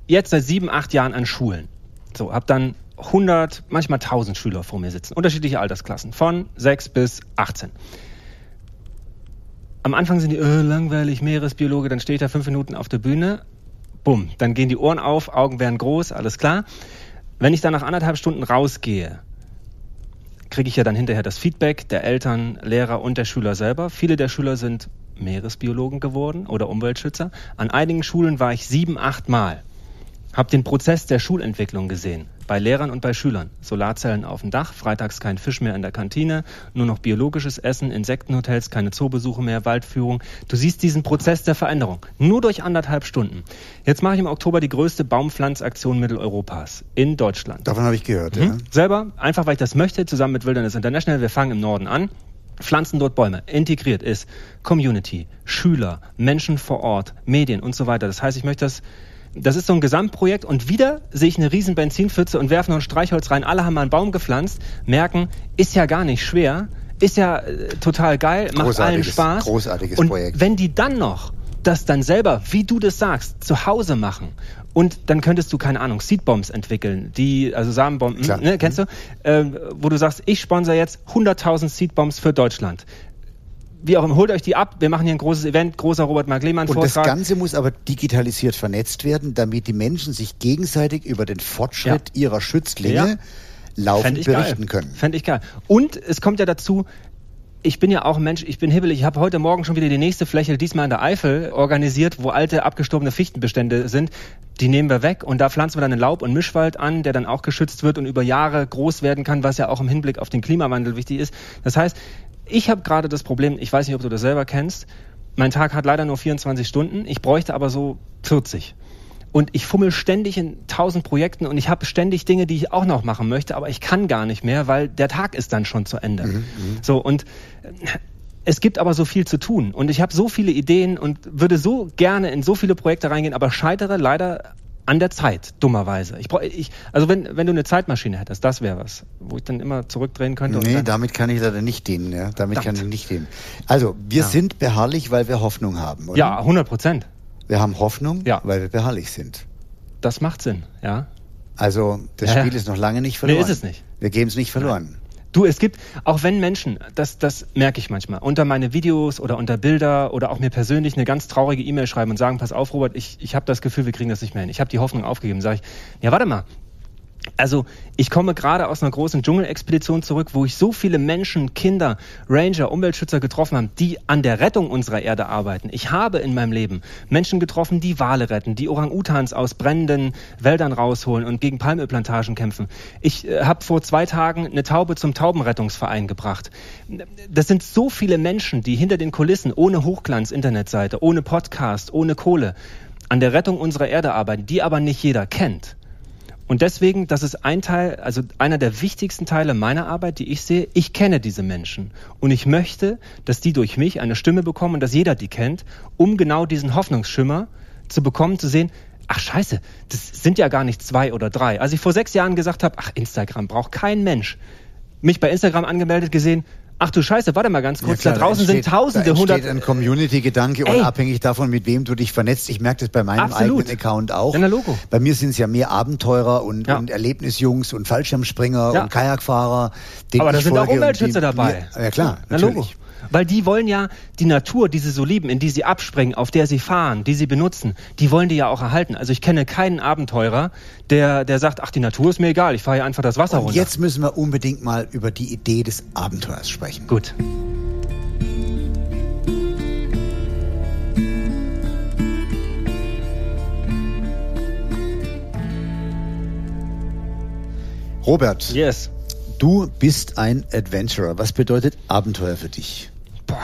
jetzt seit sieben, acht Jahren an Schulen. So, hab dann 100, manchmal 1000 Schüler vor mir sitzen. Unterschiedliche Altersklassen. Von 6 bis 18. Am Anfang sind die, äh, langweilig, Meeresbiologe, dann stehe ich da fünf Minuten auf der Bühne. Bumm, dann gehen die Ohren auf, Augen werden groß, alles klar. Wenn ich dann nach anderthalb Stunden rausgehe, kriege ich ja dann hinterher das Feedback der Eltern, Lehrer und der Schüler selber. Viele der Schüler sind Meeresbiologen geworden oder Umweltschützer. An einigen Schulen war ich sieben, acht Mal. Hab den Prozess der Schulentwicklung gesehen bei Lehrern und bei Schülern. Solarzellen auf dem Dach, freitags kein Fisch mehr in der Kantine, nur noch biologisches Essen, Insektenhotels, keine Zoobesuche mehr, Waldführung. Du siehst diesen Prozess der Veränderung. Nur durch anderthalb Stunden. Jetzt mache ich im Oktober die größte Baumpflanzaktion Mitteleuropas in Deutschland. Davon habe ich gehört, mhm. ja. Selber, einfach weil ich das möchte, zusammen mit Wilderness International. Wir fangen im Norden an pflanzen dort Bäume. Integriert ist Community, Schüler, Menschen vor Ort, Medien und so weiter. Das heißt, ich möchte das das ist so ein Gesamtprojekt und wieder sehe ich eine riesen Benzinpfütze und werfen noch ein Streichholz rein. Alle haben mal einen Baum gepflanzt, merken, ist ja gar nicht schwer, ist ja äh, total geil, macht allen Spaß. Großartiges und Projekt. Wenn die dann noch das dann selber, wie du das sagst, zu Hause machen und dann könntest du, keine Ahnung, Seedbombs entwickeln, die, also Samenbomben, ne, kennst mhm. du? Äh, wo du sagst, ich sponsere jetzt 100.000 Seedbombs für Deutschland wie auch immer, holt euch die ab. Wir machen hier ein großes Event, großer Robert Mark Lehmann Und das Ganze muss aber digitalisiert vernetzt werden, damit die Menschen sich gegenseitig über den Fortschritt ja. ihrer Schützlinge ja. laufend berichten geil. können. Fände ich geil. Und es kommt ja dazu, ich bin ja auch ein Mensch, ich bin hibbelig. Ich habe heute Morgen schon wieder die nächste Fläche, diesmal in der Eifel, organisiert, wo alte, abgestorbene Fichtenbestände sind. Die nehmen wir weg und da pflanzen wir dann einen Laub- und Mischwald an, der dann auch geschützt wird und über Jahre groß werden kann, was ja auch im Hinblick auf den Klimawandel wichtig ist. Das heißt, ich habe gerade das Problem, ich weiß nicht, ob du das selber kennst, mein Tag hat leider nur 24 Stunden, ich bräuchte aber so 40 und ich fummel ständig in tausend Projekten und ich habe ständig Dinge, die ich auch noch machen möchte, aber ich kann gar nicht mehr, weil der Tag ist dann schon zu Ende. Mhm, mhm. so und äh, es gibt aber so viel zu tun und ich habe so viele Ideen und würde so gerne in so viele Projekte reingehen, aber scheitere leider an der Zeit, dummerweise. Ich, ich, also wenn, wenn du eine Zeitmaschine hättest, das wäre was, wo ich dann immer zurückdrehen könnte. Nee, damit kann ich leider nicht dienen. Ja? Damit Dacht. kann ich nicht dienen. Also, wir ja. sind beharrlich, weil wir Hoffnung haben, oder? Ja, 100 Prozent. Wir haben Hoffnung, ja. weil wir beharrlich sind. Das macht Sinn, ja. Also das ja, Spiel ist noch lange nicht verloren. Nee, ist es nicht. Wir geben es nicht verloren. Du, es gibt, auch wenn Menschen, das, das merke ich manchmal, unter meine Videos oder unter Bilder oder auch mir persönlich eine ganz traurige E-Mail schreiben und sagen, pass auf, Robert, ich, ich habe das Gefühl, wir kriegen das nicht mehr hin. Ich habe die Hoffnung aufgegeben. Sage ich, ja, warte mal, also ich komme gerade aus einer großen Dschungelexpedition zurück, wo ich so viele Menschen, Kinder, Ranger, Umweltschützer getroffen habe, die an der Rettung unserer Erde arbeiten. Ich habe in meinem Leben Menschen getroffen, die Wale retten, die Orang-Utans aus brennenden Wäldern rausholen und gegen Palmölplantagen kämpfen. Ich äh, habe vor zwei Tagen eine Taube zum Taubenrettungsverein gebracht. Das sind so viele Menschen, die hinter den Kulissen ohne Hochglanz-Internetseite, ohne Podcast, ohne Kohle an der Rettung unserer Erde arbeiten, die aber nicht jeder kennt. Und deswegen, das ist ein Teil, also einer der wichtigsten Teile meiner Arbeit, die ich sehe. Ich kenne diese Menschen. Und ich möchte, dass die durch mich eine Stimme bekommen und dass jeder die kennt, um genau diesen Hoffnungsschimmer zu bekommen, zu sehen, ach scheiße, das sind ja gar nicht zwei oder drei. Als ich vor sechs Jahren gesagt habe, ach, Instagram braucht kein Mensch, mich bei Instagram angemeldet gesehen, Ach du Scheiße, warte mal ganz kurz. Ja, klar, da draußen da entsteht, sind Tausende, da hundert. ein Community-Gedanke unabhängig davon, mit wem du dich vernetzt. Ich merke das bei meinem Absolut. eigenen Account auch. Ja, Logo. Bei mir sind es ja mehr Abenteurer und, ja. und Erlebnisjungs und Fallschirmspringer und Kajakfahrer. Aber da sind auch Umweltschützer dabei. Mir, ja klar, Na, natürlich. Logo. Weil die wollen ja die Natur, die sie so lieben, in die sie abspringen, auf der sie fahren, die sie benutzen, die wollen die ja auch erhalten. Also ich kenne keinen Abenteurer, der, der sagt, ach, die Natur ist mir egal, ich fahre hier einfach das Wasser Und runter. Jetzt müssen wir unbedingt mal über die Idee des Abenteuers sprechen. Gut. Robert. Yes. Du bist ein Adventurer. Was bedeutet Abenteuer für dich? Boah,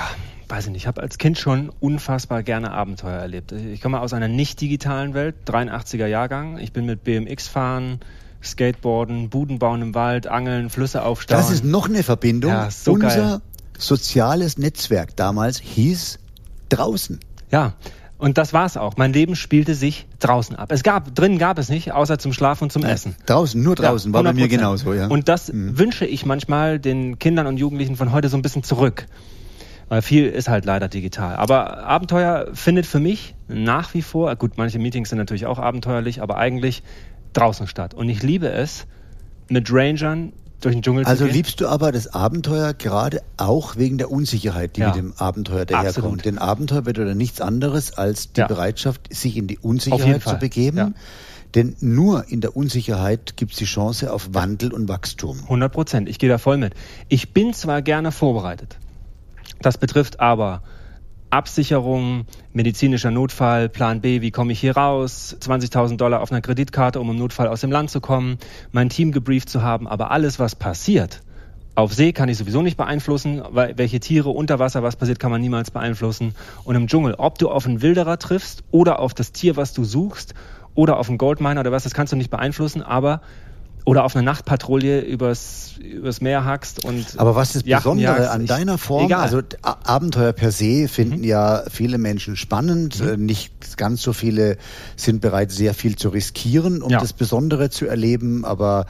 weiß ich nicht. Ich habe als Kind schon unfassbar gerne Abenteuer erlebt. Ich komme aus einer nicht digitalen Welt, 83er Jahrgang. Ich bin mit BMX fahren, Skateboarden, Buden bauen im Wald, Angeln, Flüsse aufstauen. Das ist noch eine Verbindung. Ja, so Unser geil. soziales Netzwerk damals hieß draußen. Ja, und das war's auch. Mein Leben spielte sich draußen ab. Es gab, drinnen gab es nicht, außer zum Schlafen und zum Essen. Draußen, nur draußen, ja, war bei mir genauso, ja. Und das mhm. wünsche ich manchmal den Kindern und Jugendlichen von heute so ein bisschen zurück. Weil viel ist halt leider digital. Aber Abenteuer findet für mich nach wie vor, gut, manche Meetings sind natürlich auch abenteuerlich, aber eigentlich draußen statt. Und ich liebe es, mit Rangern durch den Dschungel also zu gehen. Also liebst du aber das Abenteuer gerade auch wegen der Unsicherheit, die ja. mit dem Abenteuer daherkommt. Denn Abenteuer bedeutet nichts anderes als die ja. Bereitschaft, sich in die Unsicherheit zu begeben. Ja. Denn nur in der Unsicherheit gibt es die Chance auf Wandel und Wachstum. 100 Prozent, ich gehe da voll mit. Ich bin zwar gerne vorbereitet. Das betrifft aber Absicherung, medizinischer Notfall, Plan B, wie komme ich hier raus, 20.000 Dollar auf einer Kreditkarte, um im Notfall aus dem Land zu kommen, mein Team gebrieft zu haben, aber alles, was passiert, auf See kann ich sowieso nicht beeinflussen, weil welche Tiere unter Wasser, was passiert, kann man niemals beeinflussen. Und im Dschungel, ob du auf einen Wilderer triffst oder auf das Tier, was du suchst, oder auf einen Goldminer oder was, das kannst du nicht beeinflussen, aber oder auf eine Nachtpatrouille übers, übers Meer hackst und. Aber was ist das Besondere an deiner Form? Egal. Also Abenteuer per se finden mhm. ja viele Menschen spannend. Mhm. Äh, nicht ganz so viele sind bereit, sehr viel zu riskieren, um ja. das Besondere zu erleben. Aber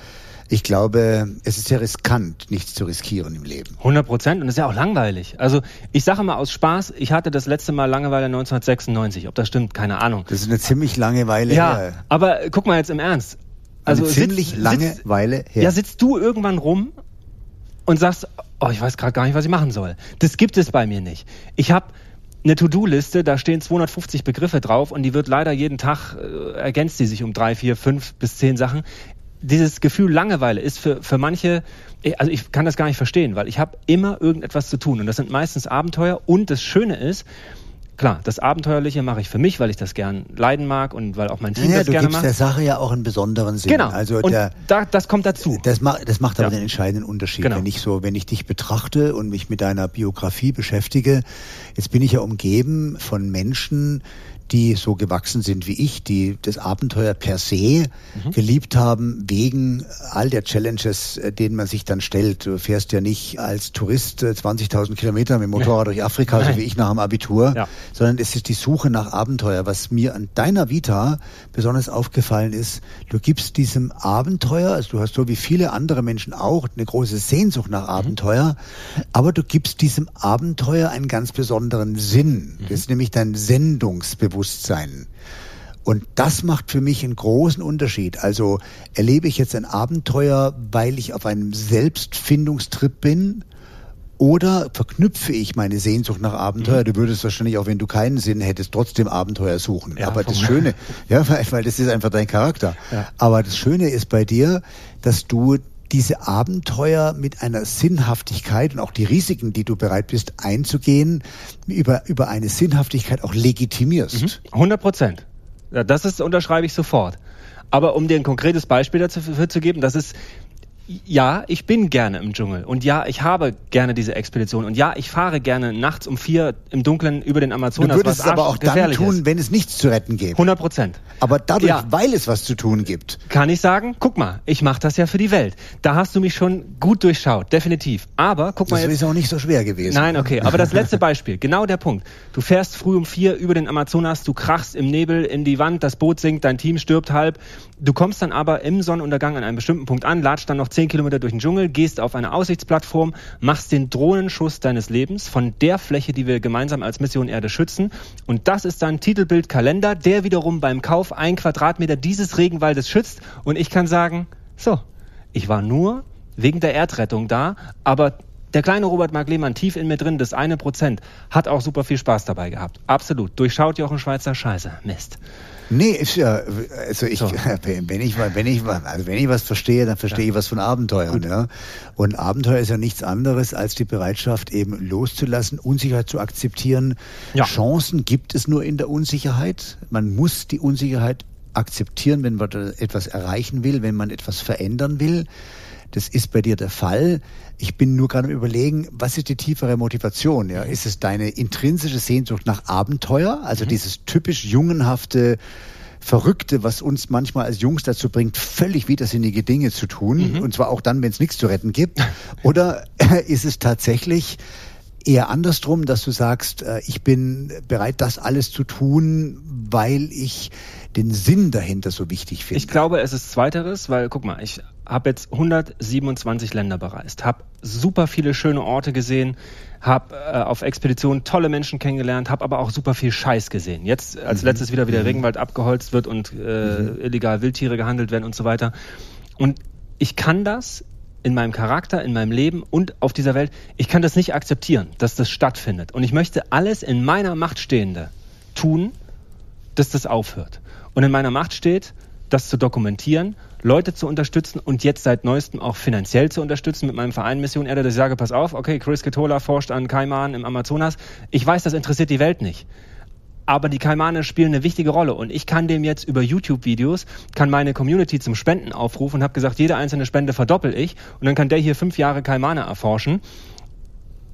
ich glaube, es ist sehr riskant, nichts zu riskieren im Leben. 100 Prozent und es ist ja auch langweilig. Also ich sage mal aus Spaß, ich hatte das letzte Mal Langeweile 1996. Ob das stimmt, keine Ahnung. Das ist eine ziemlich lange Weile ja, her. Aber guck mal jetzt im Ernst. Also eine ziemlich sitz, lange sitz, Weile her. Ja, sitzt du irgendwann rum und sagst, oh, ich weiß gerade gar nicht, was ich machen soll. Das gibt es bei mir nicht. Ich habe eine To-Do-Liste, da stehen 250 Begriffe drauf und die wird leider jeden Tag, äh, ergänzt die sich um drei, vier, fünf bis zehn Sachen. dieses Gefühl Langeweile ist für, für manche, also ich kann das gar nicht verstehen, weil ich habe immer irgendetwas zu tun und das sind meistens Abenteuer und das Schöne ist, klar, das Abenteuerliche mache ich für mich, weil ich das gern leiden mag und weil auch mein Team naja, das gerne macht. Du gibst der Sache ja auch einen besonderen Sinn. Genau. Also und der, da, das kommt dazu. Das, ma das macht aber Ja. den entscheidenden Unterschied. Genau. Wenn ich so, wenn ich dich betrachte und mich mit deiner Biografie beschäftige, jetzt bin ich ja umgeben von Menschen, die so gewachsen sind wie ich, die das Abenteuer per se Mhm. geliebt haben, wegen all der Challenges, äh, denen man sich dann stellt. Du fährst ja nicht als Tourist äh, 20.000 Kilometer mit dem Motorrad durch Afrika, so Nein. wie ich nach dem Abitur, Ja. sondern es ist die Suche nach Abenteuer. Was mir an deiner Vita besonders aufgefallen ist, du gibst diesem Abenteuer, also du hast so wie viele andere Menschen auch eine große Sehnsucht nach Abenteuer, aber du gibst diesem Abenteuer einen ganz besonderen Sinn. Das ist nämlich dein Sendungsbewusstsein. Und das macht für mich einen großen Unterschied. Also erlebe ich jetzt ein Abenteuer, weil ich auf einem Selbstfindungstrip bin oder verknüpfe ich meine Sehnsucht nach Abenteuer? Du würdest wahrscheinlich auch, wenn du keinen Sinn hättest, trotzdem Abenteuer suchen. Ja, Aber das Schöne, ja, weil, weil das ist einfach dein Charakter. Ja. Aber das Schöne ist bei dir, dass du diese Abenteuer mit einer Sinnhaftigkeit und auch die Risiken, die du bereit bist einzugehen, über, über eine Sinnhaftigkeit auch legitimierst. 100 Prozent. Ja, das ist, unterschreibe ich sofort. Aber um dir ein konkretes Beispiel dafür zu geben, das ist, ja, ich bin gerne im Dschungel und ja, ich habe gerne diese Expedition und ja, ich fahre gerne nachts um vier im Dunkeln über den Du Amazonas. würdest es aber auch dann tun, ist. wenn es nichts zu retten gäbe. 100 Prozent. Aber dadurch, Ja. weil es was zu tun gibt, Kann ich sagen, guck mal, ich mache das ja für die Welt. Da hast du mich schon gut durchschaut, definitiv. Aber guck mal das jetzt. ist auch nicht so schwer gewesen. Nein, okay, aber das letzte Beispiel, genau der Punkt. Du fährst früh um vier über den Amazonas, du krachst im Nebel in die Wand, das Boot sinkt, dein Team stirbt halb. Du kommst dann aber im Sonnenuntergang an einem bestimmten Punkt an, latscht dann noch zehn Kilometer durch den Dschungel, gehst auf eine Aussichtsplattform, machst den Drohnenschuss deines Lebens von der Fläche, die wir gemeinsam als Mission Erde schützen. Und das ist dann Titelbild Kalender, der wiederum beim Kauf ein Quadratmeter dieses Regenwaldes schützt. Und ich kann sagen, so, ich war nur wegen der Erdrettung da, aber der kleine Robert Mark Lehmann tief in mir drin, das eine Prozent, hat auch super viel Spaß dabei gehabt. Absolut. Durchschaut Jochen Schweizer Scheiße. Mist. Nee, ist ja, also ich, So. wenn ich mal, wenn ich mal, also wenn ich was verstehe, dann verstehe ich was von Abenteuern, ja. Und Abenteuer ist ja nichts anderes als die Bereitschaft eben loszulassen, Unsicherheit zu akzeptieren. Ja. Chancen gibt es nur in der Unsicherheit. Man muss die Unsicherheit akzeptieren, wenn man etwas erreichen will, wenn man etwas verändern will. Das ist bei dir der Fall. Ich bin nur gerade am überlegen, was ist die tiefere Motivation? Ja? Ist es deine intrinsische Sehnsucht nach Abenteuer? Also dieses typisch jungenhafte, Verrückte, was uns manchmal als Jungs dazu bringt, völlig widersinnige Dinge zu tun. Und zwar auch dann, wenn es nichts zu retten gibt. Oder ist es tatsächlich eher andersrum, dass du sagst, äh, ich bin bereit, das alles zu tun, weil ich den Sinn dahinter so wichtig finde? Ich glaube, es ist zweiteres, weil guck mal, ich habe jetzt 127 Länder bereist, habe super viele schöne Orte gesehen, habe äh, auf Expeditionen tolle Menschen kennengelernt, habe aber auch super viel Scheiß gesehen. Jetzt als letztes wieder, wie der Regenwald abgeholzt wird und äh, illegal Wildtiere gehandelt werden und so weiter. Und ich kann das in meinem Charakter, in meinem Leben und auf dieser Welt, ich kann das nicht akzeptieren, dass das stattfindet. Und ich möchte alles in meiner Macht Stehende tun, dass das aufhört. Und in meiner Macht steht, das zu dokumentieren, Leute zu unterstützen und jetzt seit neuestem auch finanziell zu unterstützen mit meinem Verein Mission Erde, dass ich sage, pass auf, okay, Chris Ketola forscht an Kaimanen im Amazonas. Ich weiß, das interessiert die Welt nicht. Aber die Kaimane spielen eine wichtige Rolle und ich kann dem jetzt über YouTube-Videos, kann meine Community zum Spenden aufrufen und habe gesagt, jede einzelne Spende verdoppel ich und dann kann der hier fünf Jahre Kaimane erforschen.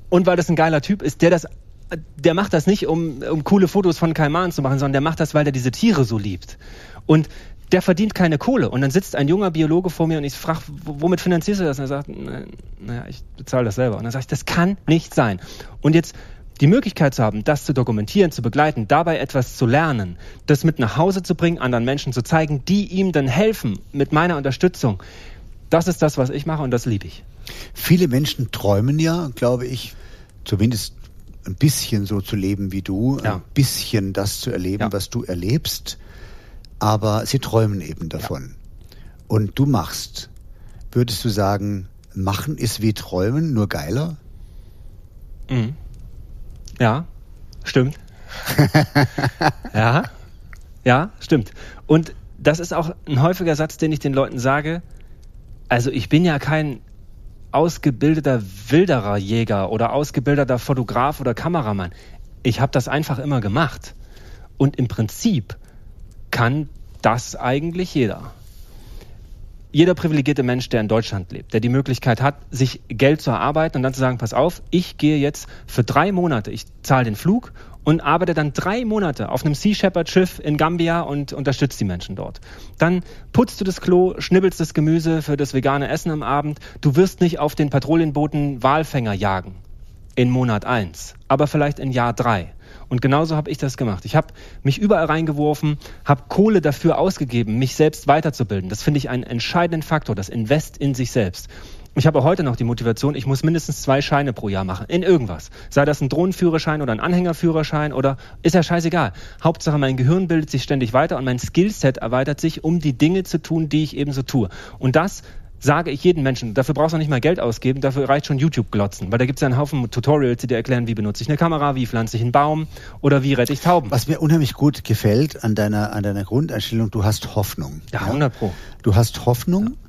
Und weil das ein geiler Typ ist, der das, der macht das nicht, um, um coole Fotos von Kaimanen zu machen, sondern der macht das, weil er diese Tiere so liebt. Und der verdient keine Kohle. Und dann sitzt ein junger Biologe vor mir und ich frage, womit finanzierst du das? Und er sagt, naja, ich bezahle das selber. Und dann sage ich, das kann nicht sein. Und jetzt die Möglichkeit zu haben, das zu dokumentieren, zu begleiten, dabei etwas zu lernen, das mit nach Hause zu bringen, anderen Menschen zu zeigen, die ihm dann helfen mit meiner Unterstützung, das ist das, was ich mache und das liebe ich. Viele Menschen träumen ja, glaube ich, zumindest ein bisschen so zu leben wie du, Ja. ein bisschen das zu erleben, Ja. was du erlebst, aber sie träumen eben davon. Und du machst. Würdest du sagen, machen ist wie träumen, nur geiler? Mhm. Ja, stimmt. ja, ja, stimmt. Und das ist auch ein häufiger Satz, den ich den Leuten sage. Also ich bin ja kein ausgebildeter Wildererjäger oder ausgebildeter Fotograf oder Kameramann. Ich habe das einfach immer gemacht. Und im Prinzip kann das eigentlich jeder. Jeder privilegierte Mensch, der in Deutschland lebt, der die Möglichkeit hat, sich Geld zu erarbeiten und dann zu sagen, pass auf, ich gehe jetzt für drei Monate, ich zahle den Flug und arbeite dann drei Monate auf einem Sea Shepherd Schiff in Gambia und unterstütze die Menschen dort. Dann putzt du das Klo, schnibbelst das Gemüse für das vegane Essen am Abend. Du wirst nicht auf den Patrouillenbooten Walfänger jagen in Monat eins, aber vielleicht in Jahr drei. Und genauso habe ich das gemacht. Ich habe mich überall reingeworfen, habe Kohle dafür ausgegeben, mich selbst weiterzubilden. Das finde ich einen entscheidenden Faktor, das Invest in sich selbst. Ich habe heute noch die Motivation, ich muss mindestens zwei Scheine pro Jahr machen, in irgendwas. Sei das ein Drohnenführerschein oder ein Anhängerführerschein oder ist ja scheißegal. Hauptsache mein Gehirn bildet sich ständig weiter und mein Skillset erweitert sich, um die Dinge zu tun, die ich eben so tue. Und das sage ich jedem Menschen, dafür brauchst du nicht mal Geld ausgeben, dafür reicht schon YouTube glotzen, weil da gibt es ja einen Haufen Tutorials, die dir erklären, wie benutze ich eine Kamera, wie pflanze ich einen Baum oder wie rette ich Tauben. Was mir unheimlich gut gefällt an deiner, an deiner Grundeinstellung, du hast Hoffnung. Ja, 100 Pro. Du hast Hoffnung. Ja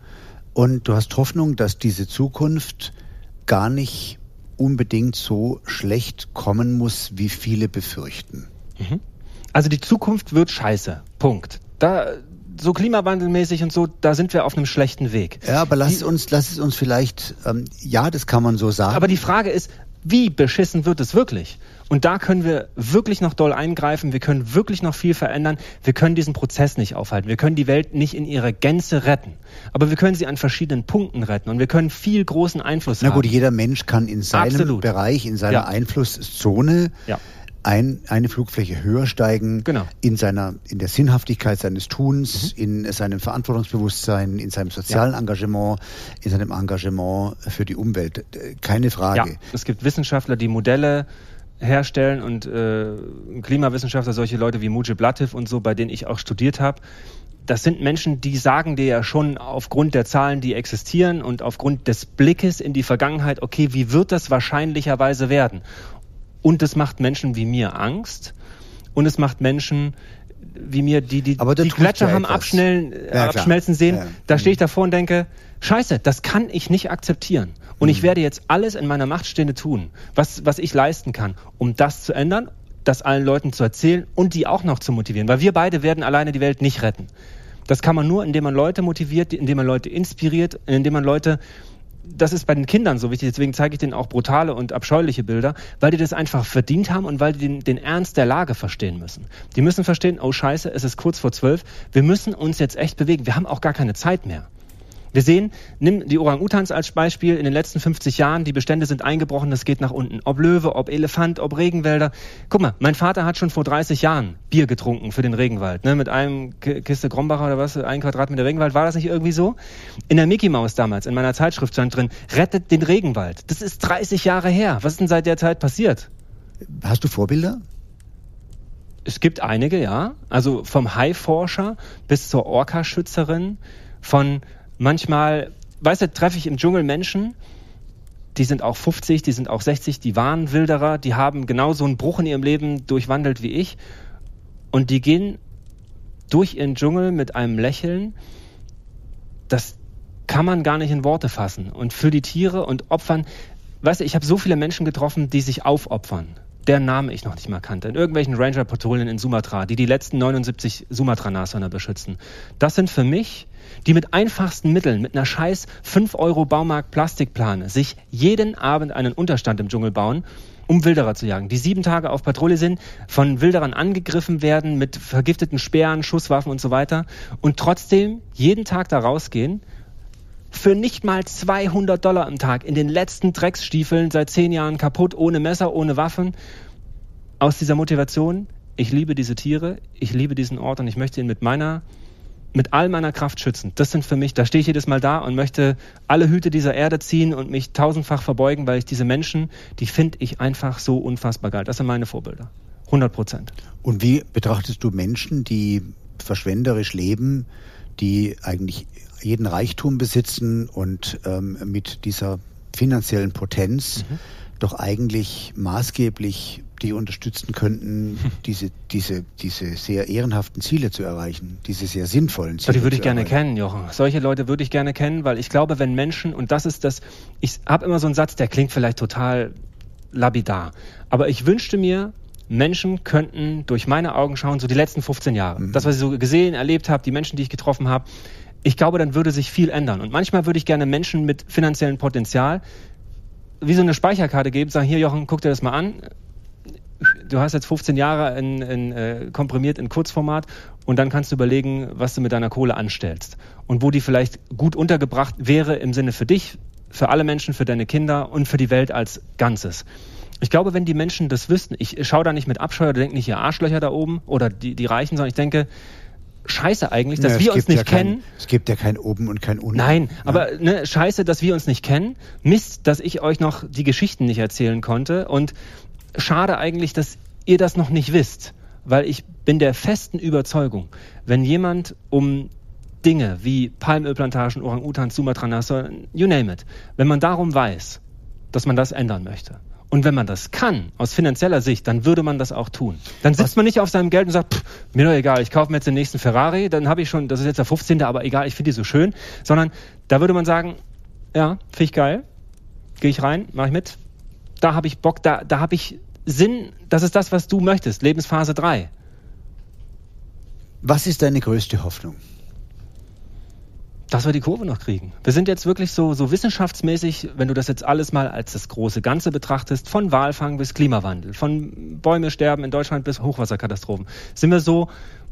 und du hast Hoffnung, dass diese Zukunft gar nicht unbedingt so schlecht kommen muss, wie viele befürchten. Mhm. Also die Zukunft wird scheiße. Punkt. Da, so klimawandelmäßig und so, da sind wir auf einem schlechten Weg. Ja, aber lass die, uns, lass es uns vielleicht, ähm, ja, das kann man so sagen. Aber die Frage ist, wie beschissen wird es wirklich? Und da können wir wirklich noch doll eingreifen. Wir können wirklich noch viel verändern. Wir können diesen Prozess nicht aufhalten. Wir können die Welt nicht in ihrer Gänze retten. Aber wir können sie an verschiedenen Punkten retten. Und wir können viel großen Einfluss Na haben. Na gut, jeder Mensch kann in seinem Absolut. Bereich, in seiner ja. Einflusszone ja ein, eine Flugfläche höher steigen genau. in seiner in der Sinnhaftigkeit seines Tuns, mhm. in seinem Verantwortungsbewusstsein, in seinem sozialen ja. Engagement, in seinem Engagement für die Umwelt. Keine Frage. Ja, es gibt Wissenschaftler, die Modelle herstellen und äh, Klimawissenschaftler, solche Leute wie Mujib Latif und so, bei denen ich auch studiert habe. Das sind Menschen, die sagen dir ja schon aufgrund der Zahlen, die existieren und aufgrund des Blickes in die Vergangenheit, okay, wie wird das wahrscheinlicherweise werden? Und es macht Menschen wie mir Angst. Und es macht Menschen wie mir, die die, die Gletscher haben abschnellen, ja, abschmelzen sehen. Ja. Da stehe ich davor und denke, scheiße, das kann ich nicht akzeptieren. Und mhm. ich werde jetzt alles in meiner Macht Stehende tun, was, was ich leisten kann, um das zu ändern, das allen Leuten zu erzählen und die auch noch zu motivieren. Weil wir beide werden alleine die Welt nicht retten. Das kann man nur, indem man Leute motiviert, indem man Leute inspiriert, indem man Leute das ist bei den Kindern so wichtig, deswegen zeige ich denen auch brutale und abscheuliche Bilder, weil die das einfach verdient haben und weil die den, den, Ernst der Lage verstehen müssen. Die müssen verstehen, oh scheiße, es ist kurz vor zwölf, wir müssen uns jetzt echt bewegen, wir haben auch gar keine Zeit mehr. Wir sehen, nimm die Orang-Utans als Beispiel, in den letzten 50 Jahren, die Bestände sind eingebrochen, das geht nach unten. Ob Löwe, ob Elefant, ob Regenwälder. Guck mal, mein Vater hat schon vor 30 Jahren Bier getrunken für den Regenwald, ne, mit einem Kiste Krombacher oder was, ein Quadratmeter Regenwald, war das nicht irgendwie so? In der Mickey Maus damals, in meiner Zeitschrift stand drin, rettet den Regenwald. Das ist 30 Jahre her. Was ist denn seit der Zeit passiert? Hast du Vorbilder? Es gibt einige, ja. Also vom Haiforscher bis zur Orca-Schützerin, von manchmal, weißt du, treffe ich im Dschungel Menschen, die sind auch 50, die sind auch 60, die waren Wilderer, die haben genauso einen Bruch in ihrem Leben durchwandelt wie ich. Und die gehen durch ihren Dschungel mit einem Lächeln, das kann man gar nicht in Worte fassen. Und für die Tiere und Opfern, weißt du, ich habe so viele Menschen getroffen, die sich aufopfern deren Namen ich noch nicht mal kannte, in irgendwelchen Ranger-Patrouillen in Sumatra, die die letzten 79 Sumatra-Nashörner beschützen. Das sind für mich, die mit einfachsten Mitteln, mit einer scheiß 5 Euro Baumarkt Plastikplane, sich jeden Abend einen Unterstand im Dschungel bauen, um Wilderer zu jagen, die sieben Tage auf Patrouille sind, von Wilderern angegriffen werden mit vergifteten Speeren, Schusswaffen und so weiter und trotzdem jeden Tag da rausgehen, für nicht mal 200 Dollar am Tag in den letzten Drecksstiefeln seit zehn Jahren kaputt, ohne Messer, ohne Waffen. Aus dieser Motivation, ich liebe diese Tiere, ich liebe diesen Ort und ich möchte ihn mit meiner, mit all meiner Kraft schützen. Das sind für mich, da stehe ich jedes Mal da und möchte alle Hüte dieser Erde ziehen und mich tausendfach verbeugen, weil ich diese Menschen, die finde ich einfach so unfassbar geil. Das sind meine Vorbilder. 100 Prozent. Und wie betrachtest du Menschen, die verschwenderisch leben, die eigentlich jeden Reichtum besitzen und ähm, mit dieser finanziellen Potenz mhm. doch eigentlich maßgeblich die unterstützen könnten, diese, diese, diese sehr ehrenhaften Ziele zu erreichen, diese sehr sinnvollen Ziele. Die würde ich gerne erreichen. kennen, Jochen. Solche Leute würde ich gerne kennen, weil ich glaube, wenn Menschen, und das ist das, ich habe immer so einen Satz, der klingt vielleicht total labidar, aber ich wünschte mir, Menschen könnten durch meine Augen schauen, so die letzten 15 Jahre. Mhm. Das, was ich so gesehen, erlebt habe, die Menschen, die ich getroffen habe, ich glaube, dann würde sich viel ändern. Und manchmal würde ich gerne Menschen mit finanziellem Potenzial wie so eine Speicherkarte geben, sagen, hier Jochen, guck dir das mal an. Du hast jetzt 15 Jahre in, in, äh, komprimiert in Kurzformat und dann kannst du überlegen, was du mit deiner Kohle anstellst und wo die vielleicht gut untergebracht wäre im Sinne für dich, für alle Menschen, für deine Kinder und für die Welt als Ganzes. Ich glaube, wenn die Menschen das wüssten, ich schaue da nicht mit Abscheu oder denke nicht, ihr Arschlöcher da oben oder die, die Reichen, sondern ich denke, scheiße eigentlich, dass ja, wir uns nicht ja kennen. Kein, es gibt ja kein Oben und kein Unten. Nein, ja. aber ne, scheiße, dass wir uns nicht kennen. Mist, dass ich euch noch die Geschichten nicht erzählen konnte. Und schade eigentlich, dass ihr das noch nicht wisst. Weil ich bin der festen Überzeugung, wenn jemand um Dinge wie Palmölplantagen, Orang-Utans, Sumatra, you name it, wenn man darum weiß, dass man das ändern möchte, und wenn man das kann, aus finanzieller Sicht, dann würde man das auch tun. Dann sitzt Was? man nicht auf seinem Geld und sagt, pff, mir doch egal, ich kaufe mir jetzt den nächsten Ferrari, dann habe ich schon, das ist jetzt der 15., aber egal, ich finde die so schön. Sondern da würde man sagen, ja, finde ich geil, gehe ich rein, mache ich mit. Da habe ich Bock, da, da habe ich Sinn, das ist das, was du möchtest, Lebensphase 3. Was ist deine größte Hoffnung? Dass wir die Kurve noch kriegen. Wir sind jetzt wirklich so, so wissenschaftsmäßig, wenn du das jetzt alles mal als das große Ganze betrachtest, von Walfang bis Klimawandel, von Bäume sterben in Deutschland bis Hochwasserkatastrophen, sind wir so,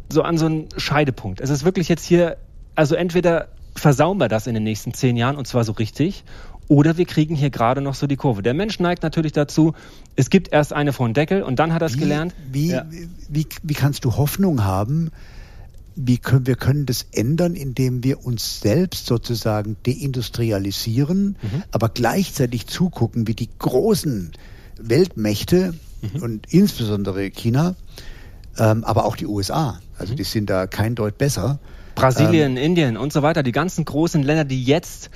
so an so einem Scheidepunkt. Es ist wirklich jetzt hier, also entweder versauen wir das in den nächsten zehn Jahren und zwar so richtig, oder wir kriegen hier gerade noch so die Kurve. Der Mensch neigt natürlich dazu, es gibt erst eine von Deckel und dann hat er es gelernt. Wie, ja. wie, wie kannst du Hoffnung haben, wie können, wir können das ändern, indem wir uns selbst sozusagen deindustrialisieren, mhm. aber gleichzeitig zugucken, wie die großen Weltmächte mhm. und insbesondere China, ähm, aber auch die USA, also mhm. die sind da kein Deut besser. Brasilien, ähm, Indien und so weiter, die ganzen großen Länder, die jetzt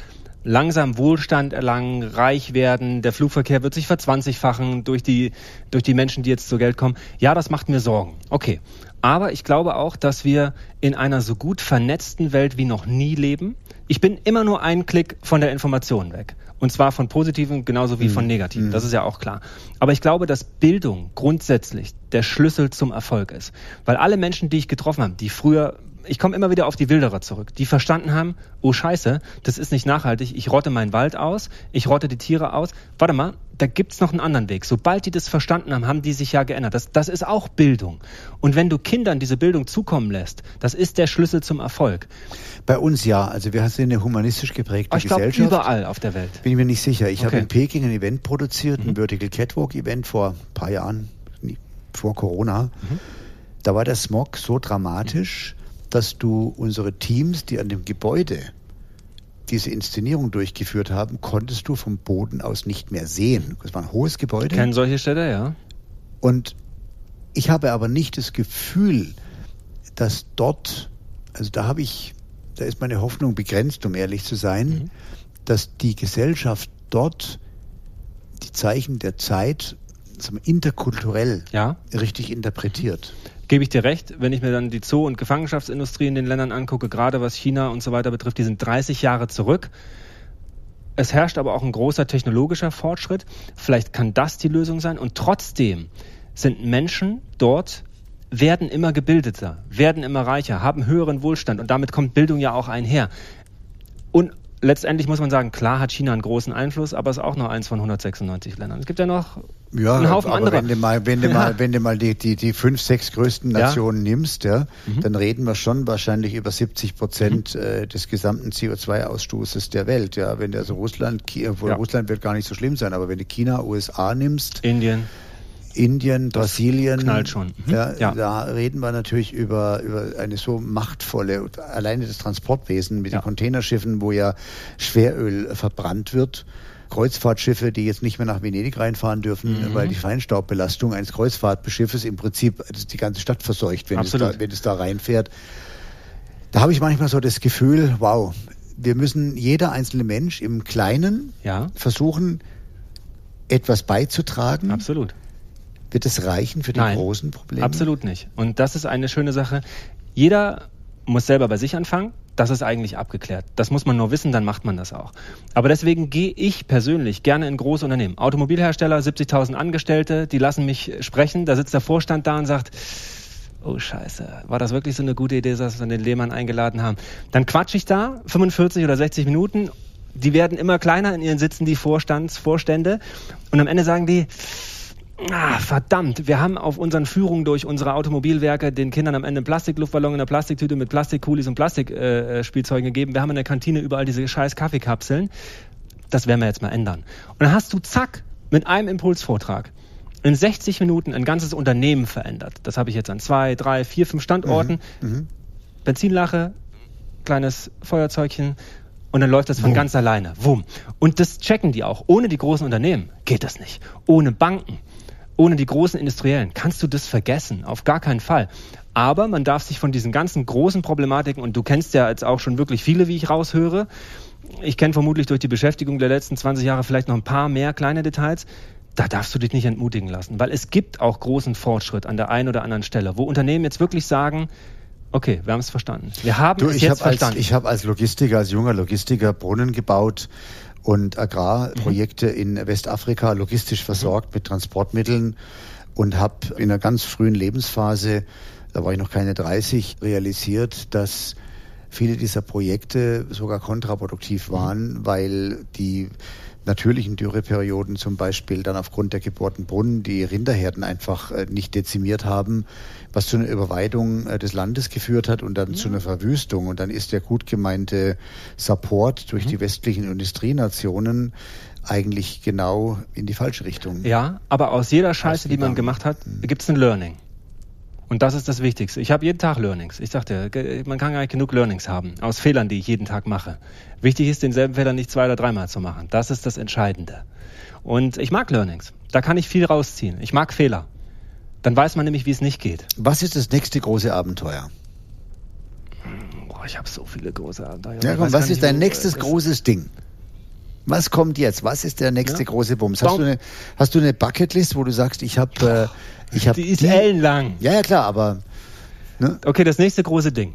langsam Wohlstand erlangen, reich werden, der Flugverkehr wird sich verzwanzigfachen durch die, durch die Menschen, die jetzt zu Geld kommen. Ja, das macht mir Sorgen. Okay. Aber ich glaube auch, dass wir in einer so gut vernetzten Welt wie noch nie leben. Ich bin immer nur einen Klick von der Information weg. Und zwar von positiven genauso wie mhm. von negativen. Mhm. Das ist ja auch klar. Aber ich glaube, dass Bildung grundsätzlich der Schlüssel zum Erfolg ist. Weil alle Menschen, die ich getroffen habe, die früher ich komme immer wieder auf die Wilderer zurück, die verstanden haben, oh Scheiße, das ist nicht nachhaltig, ich rotte meinen Wald aus, ich rotte die Tiere aus. Warte mal, da gibt's noch einen anderen Weg. Sobald die das verstanden haben, haben die sich ja geändert. Das, das ist auch Bildung. Und wenn du Kindern diese Bildung zukommen lässt, das ist der Schlüssel zum Erfolg. Bei uns ja. Also wir sind eine humanistisch geprägte ich Gesellschaft. Glaub, überall auf der Welt. Bin ich mir nicht sicher. Ich okay. habe in Peking ein Event produziert, ein mhm. Vertical Catwalk Event vor ein paar Jahren, vor Corona. Mhm. Da war der Smog so dramatisch, dass du unsere Teams, die an dem Gebäude diese Inszenierung durchgeführt haben, konntest du vom Boden aus nicht mehr sehen. Es war ein hohes Gebäude. Kennen solche Städte, ja. Und ich habe aber nicht das Gefühl, dass dort, also da habe ich, da ist meine Hoffnung begrenzt, um ehrlich zu sein, mhm. dass die Gesellschaft dort die Zeichen der Zeit interkulturell ja. richtig interpretiert. Gebe ich dir recht, wenn ich mir dann die Zoo- und Gefangenschaftsindustrie in den Ländern angucke, gerade was China und so weiter betrifft, die sind 30 Jahre zurück. Es herrscht aber auch ein großer technologischer Fortschritt. Vielleicht kann das die Lösung sein. Und trotzdem sind Menschen dort, werden immer gebildeter, werden immer reicher, haben höheren Wohlstand und damit kommt Bildung ja auch einher. Und letztendlich muss man sagen, klar hat China einen großen Einfluss, aber es ist auch noch eins von 196 Ländern. Es gibt ja noch ja, einen Haufen anderer. Wenn du mal, wenn du mal, wenn du mal die, die, die fünf, sechs größten Nationen ja. nimmst, ja, mhm. dann reden wir schon wahrscheinlich über 70 Prozent mhm. äh, des gesamten CO2-Ausstoßes der Welt. Ja, wenn du also Russland, obwohl ja. Russland wird gar nicht so schlimm sein, aber wenn du China, USA nimmst, Indien. Indien, das Brasilien, knallt schon. Mhm. Ja, ja, Da reden wir natürlich über, über eine so machtvolle, alleine das Transportwesen mit ja. den Containerschiffen, wo ja Schweröl verbrannt wird. Kreuzfahrtschiffe, die jetzt nicht mehr nach Venedig reinfahren dürfen, mhm. weil die Feinstaubbelastung eines Kreuzfahrtschiffes im Prinzip die ganze Stadt verseucht, wenn, es da, wenn es da reinfährt. Da habe ich manchmal so das Gefühl, wow, wir müssen jeder einzelne Mensch im Kleinen ja. versuchen, etwas beizutragen? Absolut. Wird es reichen für die Nein, großen Probleme? Absolut nicht. Und das ist eine schöne Sache. Jeder muss selber bei sich anfangen. Das ist eigentlich abgeklärt. Das muss man nur wissen, dann macht man das auch. Aber deswegen gehe ich persönlich gerne in große Unternehmen. Automobilhersteller, 70.000 Angestellte, die lassen mich sprechen. Da sitzt der Vorstand da und sagt, oh Scheiße, war das wirklich so eine gute Idee, dass wir den Lehmann eingeladen haben? Dann quatsche ich da 45 oder 60 Minuten. Die werden immer kleiner in ihren Sitzen, die Vorstandsvorstände. Und am Ende sagen die, Ah, verdammt, wir haben auf unseren Führungen durch unsere Automobilwerke den Kindern am Ende einen Plastikluftballon in einer Plastiktüte mit Plastikkulis und Plastikspielzeugen äh, gegeben. Wir haben in der Kantine überall diese scheiß Kaffeekapseln. Das werden wir jetzt mal ändern. Und dann hast du zack mit einem Impulsvortrag in 60 Minuten ein ganzes Unternehmen verändert. Das habe ich jetzt an zwei, drei, vier, fünf Standorten. Mhm. Mhm. Benzinlache, kleines Feuerzeugchen und dann läuft das von Wumm. ganz alleine. Wumm. Und das checken die auch. Ohne die großen Unternehmen geht das nicht. Ohne Banken ohne die großen Industriellen kannst du das vergessen, auf gar keinen Fall. Aber man darf sich von diesen ganzen großen Problematiken, und du kennst ja jetzt auch schon wirklich viele, wie ich raushöre, ich kenne vermutlich durch die Beschäftigung der letzten 20 Jahre vielleicht noch ein paar mehr kleine Details, da darfst du dich nicht entmutigen lassen, weil es gibt auch großen Fortschritt an der einen oder anderen Stelle, wo Unternehmen jetzt wirklich sagen, okay, wir haben es verstanden. Wir haben du, es jetzt hab verstanden. Als, ich habe als Logistiker, als junger Logistiker Brunnen gebaut, und Agrarprojekte mhm. in Westafrika logistisch versorgt mhm. mit Transportmitteln und habe in einer ganz frühen Lebensphase, da war ich noch keine 30, realisiert, dass viele dieser Projekte sogar kontraproduktiv mhm. waren, weil die natürlichen Dürreperioden zum Beispiel dann aufgrund der gebohrten Brunnen die Rinderherden einfach äh, nicht dezimiert haben, was zu einer Überweidung äh, des Landes geführt hat und dann ja. zu einer Verwüstung. Und dann ist der gut gemeinte Support durch mhm. die westlichen Industrienationen eigentlich genau in die falsche Richtung. Ja, aber aus jeder Scheiße, die man gemacht hat, mhm. gibt es ein Learning. Und das ist das Wichtigste. Ich habe jeden Tag Learnings. Ich sagte, man kann gar nicht genug Learnings haben aus Fehlern, die ich jeden Tag mache. Wichtig ist, denselben Fehler nicht zwei oder dreimal zu machen. Das ist das Entscheidende. Und ich mag Learnings. Da kann ich viel rausziehen. Ich mag Fehler. Dann weiß man nämlich, wie es nicht geht. Was ist das nächste große Abenteuer? Boah, ich habe so viele große Abenteuer. Ja, komm, was ist dein nächstes großes Ding? Was kommt jetzt? Was ist der nächste ja. große Bums? Hast du, eine, hast du eine Bucketlist, wo du sagst, ich habe äh, ich hab die ist die, ellenlang. Ja, ja, klar, aber. Ne? Okay, das nächste große Ding.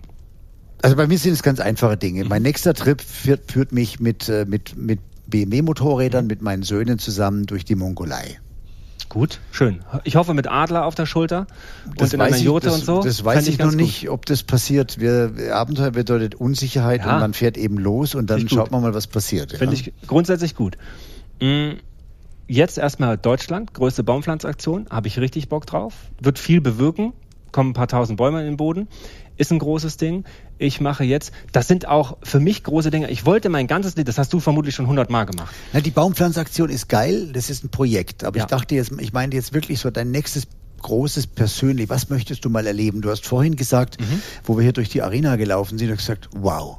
Also bei mir sind es ganz einfache Dinge. Mhm. Mein nächster Trip führt, führt mich mit, äh, mit, mit BMW-Motorrädern, mhm. mit meinen Söhnen zusammen durch die Mongolei. Gut, schön. Ich hoffe mit Adler auf der Schulter das und in einer Jote und so. Das weiß ich, ich noch nicht, ob das passiert. Wir, Abenteuer bedeutet Unsicherheit ja. und man fährt eben los und dann schaut man mal, was passiert. Ja. Finde ich grundsätzlich gut. Mm, jetzt erstmal Deutschland, größte Baumpflanzaktion, habe ich richtig Bock drauf. Wird viel bewirken, kommen ein paar tausend Bäume in den Boden, ist ein großes Ding. Ich mache jetzt, das sind auch für mich große Dinge. Ich wollte mein ganzes Leben, das hast du vermutlich schon hundertmal gemacht. Na, die Baumpflanzaktion ist geil, das ist ein Projekt. Aber ja. ich dachte jetzt, ich meinte jetzt wirklich so dein nächstes Großes persönlich. Was möchtest du mal erleben? Du hast vorhin gesagt, mhm. wo wir hier durch die Arena gelaufen sind, du hast gesagt, wow.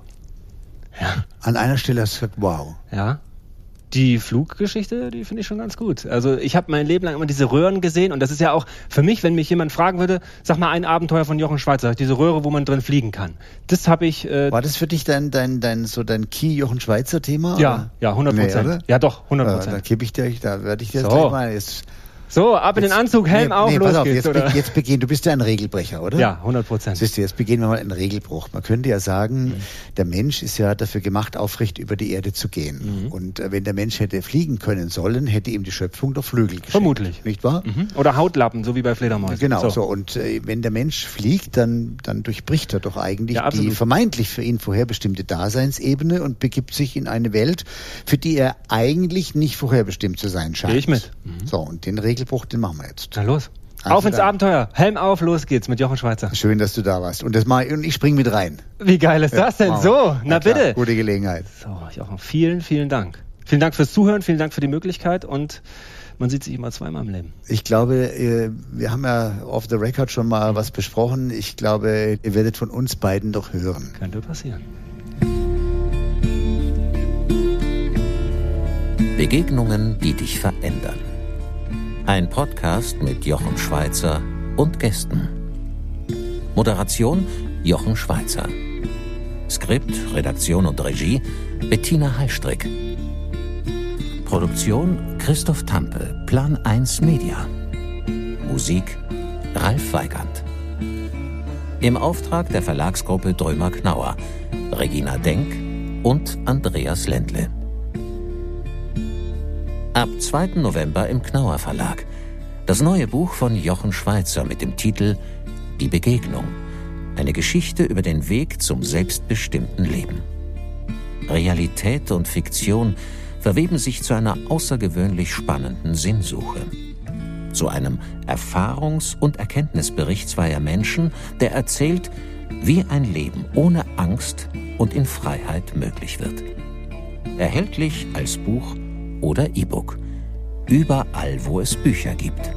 Ja. An einer Stelle hast du gesagt, wow. Ja. Die Fluggeschichte, die finde ich schon ganz gut. Also ich habe mein Leben lang immer diese Röhren gesehen und das ist ja auch für mich, wenn mich jemand fragen würde, sag mal ein Abenteuer von Jochen Schweizer, diese Röhre, wo man drin fliegen kann. Das habe ich. Äh, War das für dich dein dein dein so dein Key Jochen Schweizer Thema? Ja, oder? ja, 100 Prozent. Nee, ja, doch 100 Prozent. Ja, da gebe ich dir, da werde ich dir so. gleich mal jetzt so, ab in den Anzug, Helm nee, auf, nee, los pass auf, geht's, jetzt? Be jetzt beginnen, du bist ja ein Regelbrecher, oder? Ja, 100 Prozent. Siehst du, jetzt beginnen wir mal einen Regelbruch. Man könnte ja sagen, mhm. der Mensch ist ja dafür gemacht, aufrecht über die Erde zu gehen. Mhm. Und äh, wenn der Mensch hätte fliegen können sollen, hätte ihm die Schöpfung doch Flügel geschenkt. Vermutlich. Nicht wahr? Mhm. Oder Hautlappen, so wie bei Fledermäusen. Genau, so. so. Und äh, wenn der Mensch fliegt, dann, dann durchbricht er doch eigentlich ja, die vermeintlich für ihn vorherbestimmte Daseinsebene und begibt sich in eine Welt, für die er eigentlich nicht vorherbestimmt zu sein scheint. Gehe ich mit. So, und den Regelbruch, den machen wir jetzt. Na los. Also auf ins dann. Abenteuer. Helm auf, los geht's mit Jochen Schweizer. Schön, dass du da warst. Und, das mal, und ich spring mit rein. Wie geil ist das denn? Wow. So, na, na bitte. Gute Gelegenheit. So, Jochen, vielen, vielen Dank. Vielen Dank fürs Zuhören, vielen Dank für die Möglichkeit und man sieht sich immer zweimal im Leben. Ich glaube, wir haben ja off the record schon mal was besprochen. Ich glaube, ihr werdet von uns beiden doch hören. Könnte passieren. Begegnungen, die dich verändern. Ein Podcast mit Jochen Schweizer und Gästen. Moderation Jochen Schweizer. Skript, Redaktion und Regie Bettina Heistrick. Produktion Christoph Tampe, Plan 1 Media. Musik Ralf Weigand. Im Auftrag der Verlagsgruppe Drömer Knauer, Regina Denk und Andreas Ländle. Ab 2. November im Knauer Verlag. Das neue Buch von Jochen Schweizer mit dem Titel Die Begegnung. Eine Geschichte über den Weg zum selbstbestimmten Leben. Realität und Fiktion verweben sich zu einer außergewöhnlich spannenden Sinnsuche. Zu einem Erfahrungs- und Erkenntnisbericht zweier Menschen, der erzählt, wie ein Leben ohne Angst und in Freiheit möglich wird. Erhältlich als Buch oder E-Book. Überall, wo es Bücher gibt.